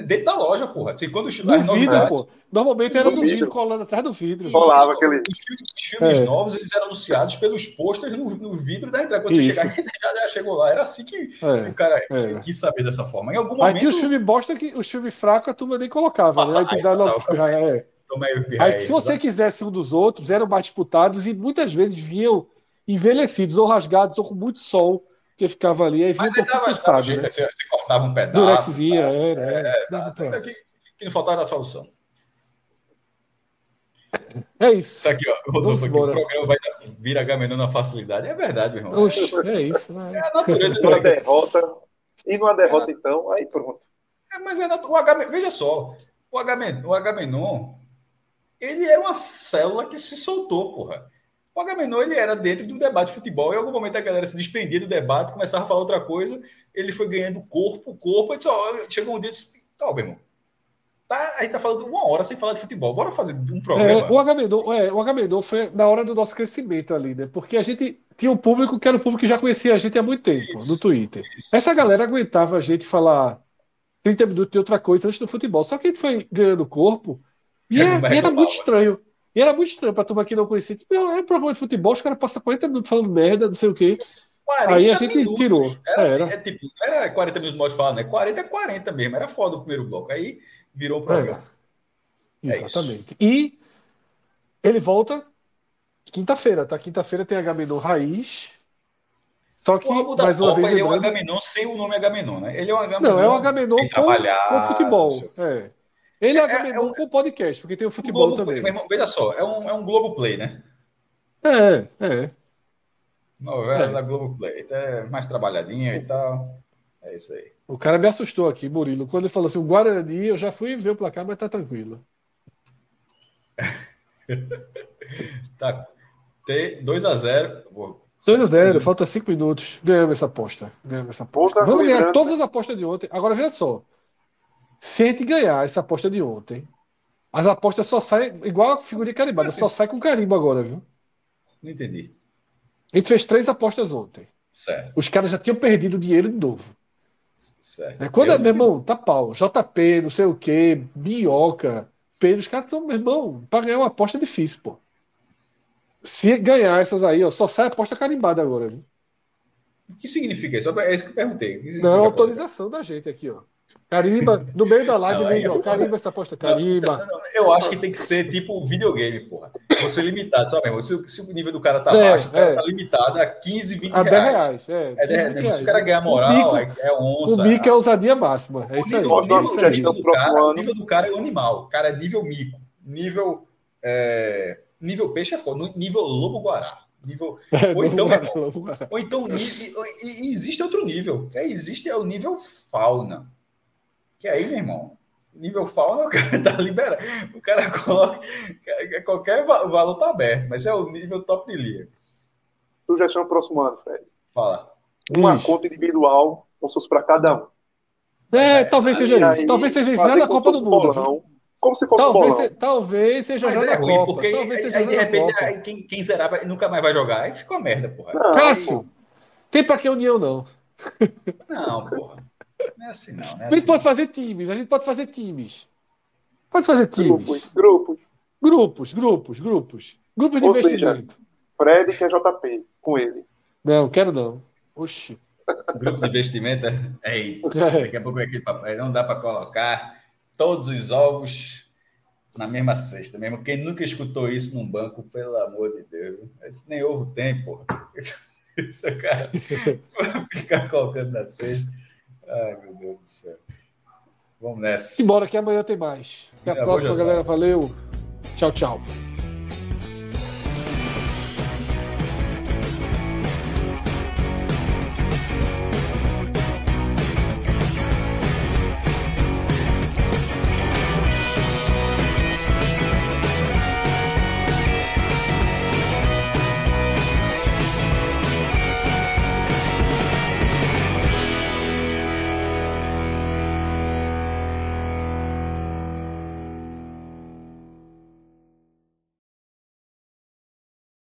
dentro da loja, porra. Assim, quando no vidro, pô. Normalmente era no vidro, colando atrás do vidro. Colava aquele... Os filmes, os filmes é. novos, eles eram anunciados pelos pôsteres no, no, vidro da entrada. Quando Isso. você chegar, já, já chegou lá. Era assim que é. o cara é. quis saber dessa forma. Em algum momento... Aí tinha os filmes bosta, que, os filmes fracos, a turma nem colocava. Passa, né? Aí, aí, é. aí, aí, se você quisesse um dos outros, eram mais disputados e muitas vezes vinham envelhecidos ou rasgados ou com muito sol que ficava ali, aí vinha Mas um pouco cansado, né? Você, você, cortava um pedaço. Durexia, tá? era, era. É, tá. que, que não faltava a solução. É isso. Isso aqui, ó, Rodolfo, aqui, o programa vai vir a Gamenon na facilidade. É verdade, meu irmão. Oxe, é isso. Né? É a natureza. Uma derrota, e numa derrota, é, então, aí pronto. É, mas é o Agamenon, veja só, o Agamenon, o Agamenon, ele era uma célula que se soltou, porra. O Agamenon ele era dentro do debate de futebol. Em algum momento a galera se despendia do debate, começava a falar outra coisa. Ele foi ganhando corpo, corpo. Disse, ó, chegou um dia e disse: Ó, meu irmão, tá, a gente tá falando uma hora sem falar de futebol. Bora fazer um programa. É, o Agamenon, é, o Agamenon foi na hora do nosso crescimento ali, né? Porque a gente tinha um público que era o público que já conhecia a gente há muito tempo isso, no Twitter. Isso, Essa galera isso. aguentava a gente falar 30 minutos de outra coisa antes do futebol. Só que a gente foi ganhando corpo e, é, e era muito estranho. E era muito estranho pra turma que não conhecia. Tipo, é programa de futebol, os caras passam 40 minutos falando merda, não sei o quê. Aí a gente minutos. tirou. Era, era. Assim, é, tipo, não era 40 minutos de falar, né? 40 é 40 mesmo. Era foda o primeiro bloco. Aí virou um programa. É. Exatamente. e ele volta quinta-feira, tá? Quinta-feira tem Agamenon Raiz. Só que, o mais uma Copa, vez, ele é um Agamenon sem o nome Agamenon, né? Ele é um Agamenon. Não, é um Agamenon com, com futebol. É. Ele é, é, é um podcast, porque tem o futebol Globo, também. Irmão, veja só, é um, é um Globo Play, né? É, é. Novela é. da Globo Play. Então é mais trabalhadinha e tal. É isso aí. O cara me assustou aqui, Murilo. Quando ele falou assim, o Guarani, eu já fui ver o placar, mas tá tranquilo. tá. 2x0. 2x0, falta 5 minutos. Ganhamos essa aposta. Ganhamos essa aposta. Vamos ganhar todas as apostas de ontem. Agora veja só. Se a gente ganhar essa aposta de ontem, as apostas só saem igual a figurinha carimbada, só sai com carimbo agora, viu? Não entendi. A gente fez três apostas ontem. Certo. Os caras já tinham perdido dinheiro de novo. Certo. É, quando, meu irmão, tá pau. JP, não sei o que, Bioca, Pedro, os caras estão, meu irmão, para ganhar uma aposta é difícil, pô. Se ganhar essas aí, ó, só sai aposta carimbada agora, viu? O que significa isso? É isso que eu perguntei. Não, autorização da gente aqui, ó. Carimba, no meio da live, não, vem, ó, carimba essa aposta, carimba. Não, não, eu acho que tem que ser tipo videogame, porra. Você limitado, sabe mesmo? Se, se, o nível do cara tá é, baixo, o cara é. tá limitado a 15, 20 a 10 reais. É, é 10 reais. Se o cara ganhar moral, é, é onça. O mico é ousadia máxima. É isso aí. O nível, o nível, do cara, o nível do cara é o animal. O cara é nível mico. Nível, é, nível peixe é foda. Nível lobo-guará. Nível... É, ou, então, ou então, existe outro nível. É, existe é o nível fauna. Que aí, meu irmão, nível fauna, o cara tá liberado. O cara coloca. Qualquer valor tá aberto, mas é o nível top de liga. Sugestão próximo ano, Fred. Fala. Uma Ixi. conta individual, fosse para cada um. É, é talvez seja isso. Aí, talvez seja isso. na Copa do Mundo. Bolão, como se fosse talvez. Se, talvez seja Mas é ruim, Copa. porque aí, aí de repente aí, quem, quem zerar vai, nunca mais vai jogar. Aí fica uma merda, porra. Não, Cássio, tem pra que união, não. Não, porra. Não é assim, não. não é a gente assim. pode fazer times, a gente pode fazer times. Pode fazer times. Grupos, grupos. Grupos, grupos, grupos. Grupos de Ou investimento. Seja, Fred que é JP, com ele. Não, quero não. Oxi. Grupo de investimento, é. daqui a pouco é aquele papai. Não dá para colocar todos os ovos na mesma cesta mesmo. Quem nunca escutou isso num banco, pelo amor de Deus. Esse nem ovo tem, porra. Isso, cara, ficar colocando na cesta. Ai, meu Deus do céu. Vamos nessa. Embora que amanhã tem mais. Até a próxima, galera. Valeu. Tchau, tchau.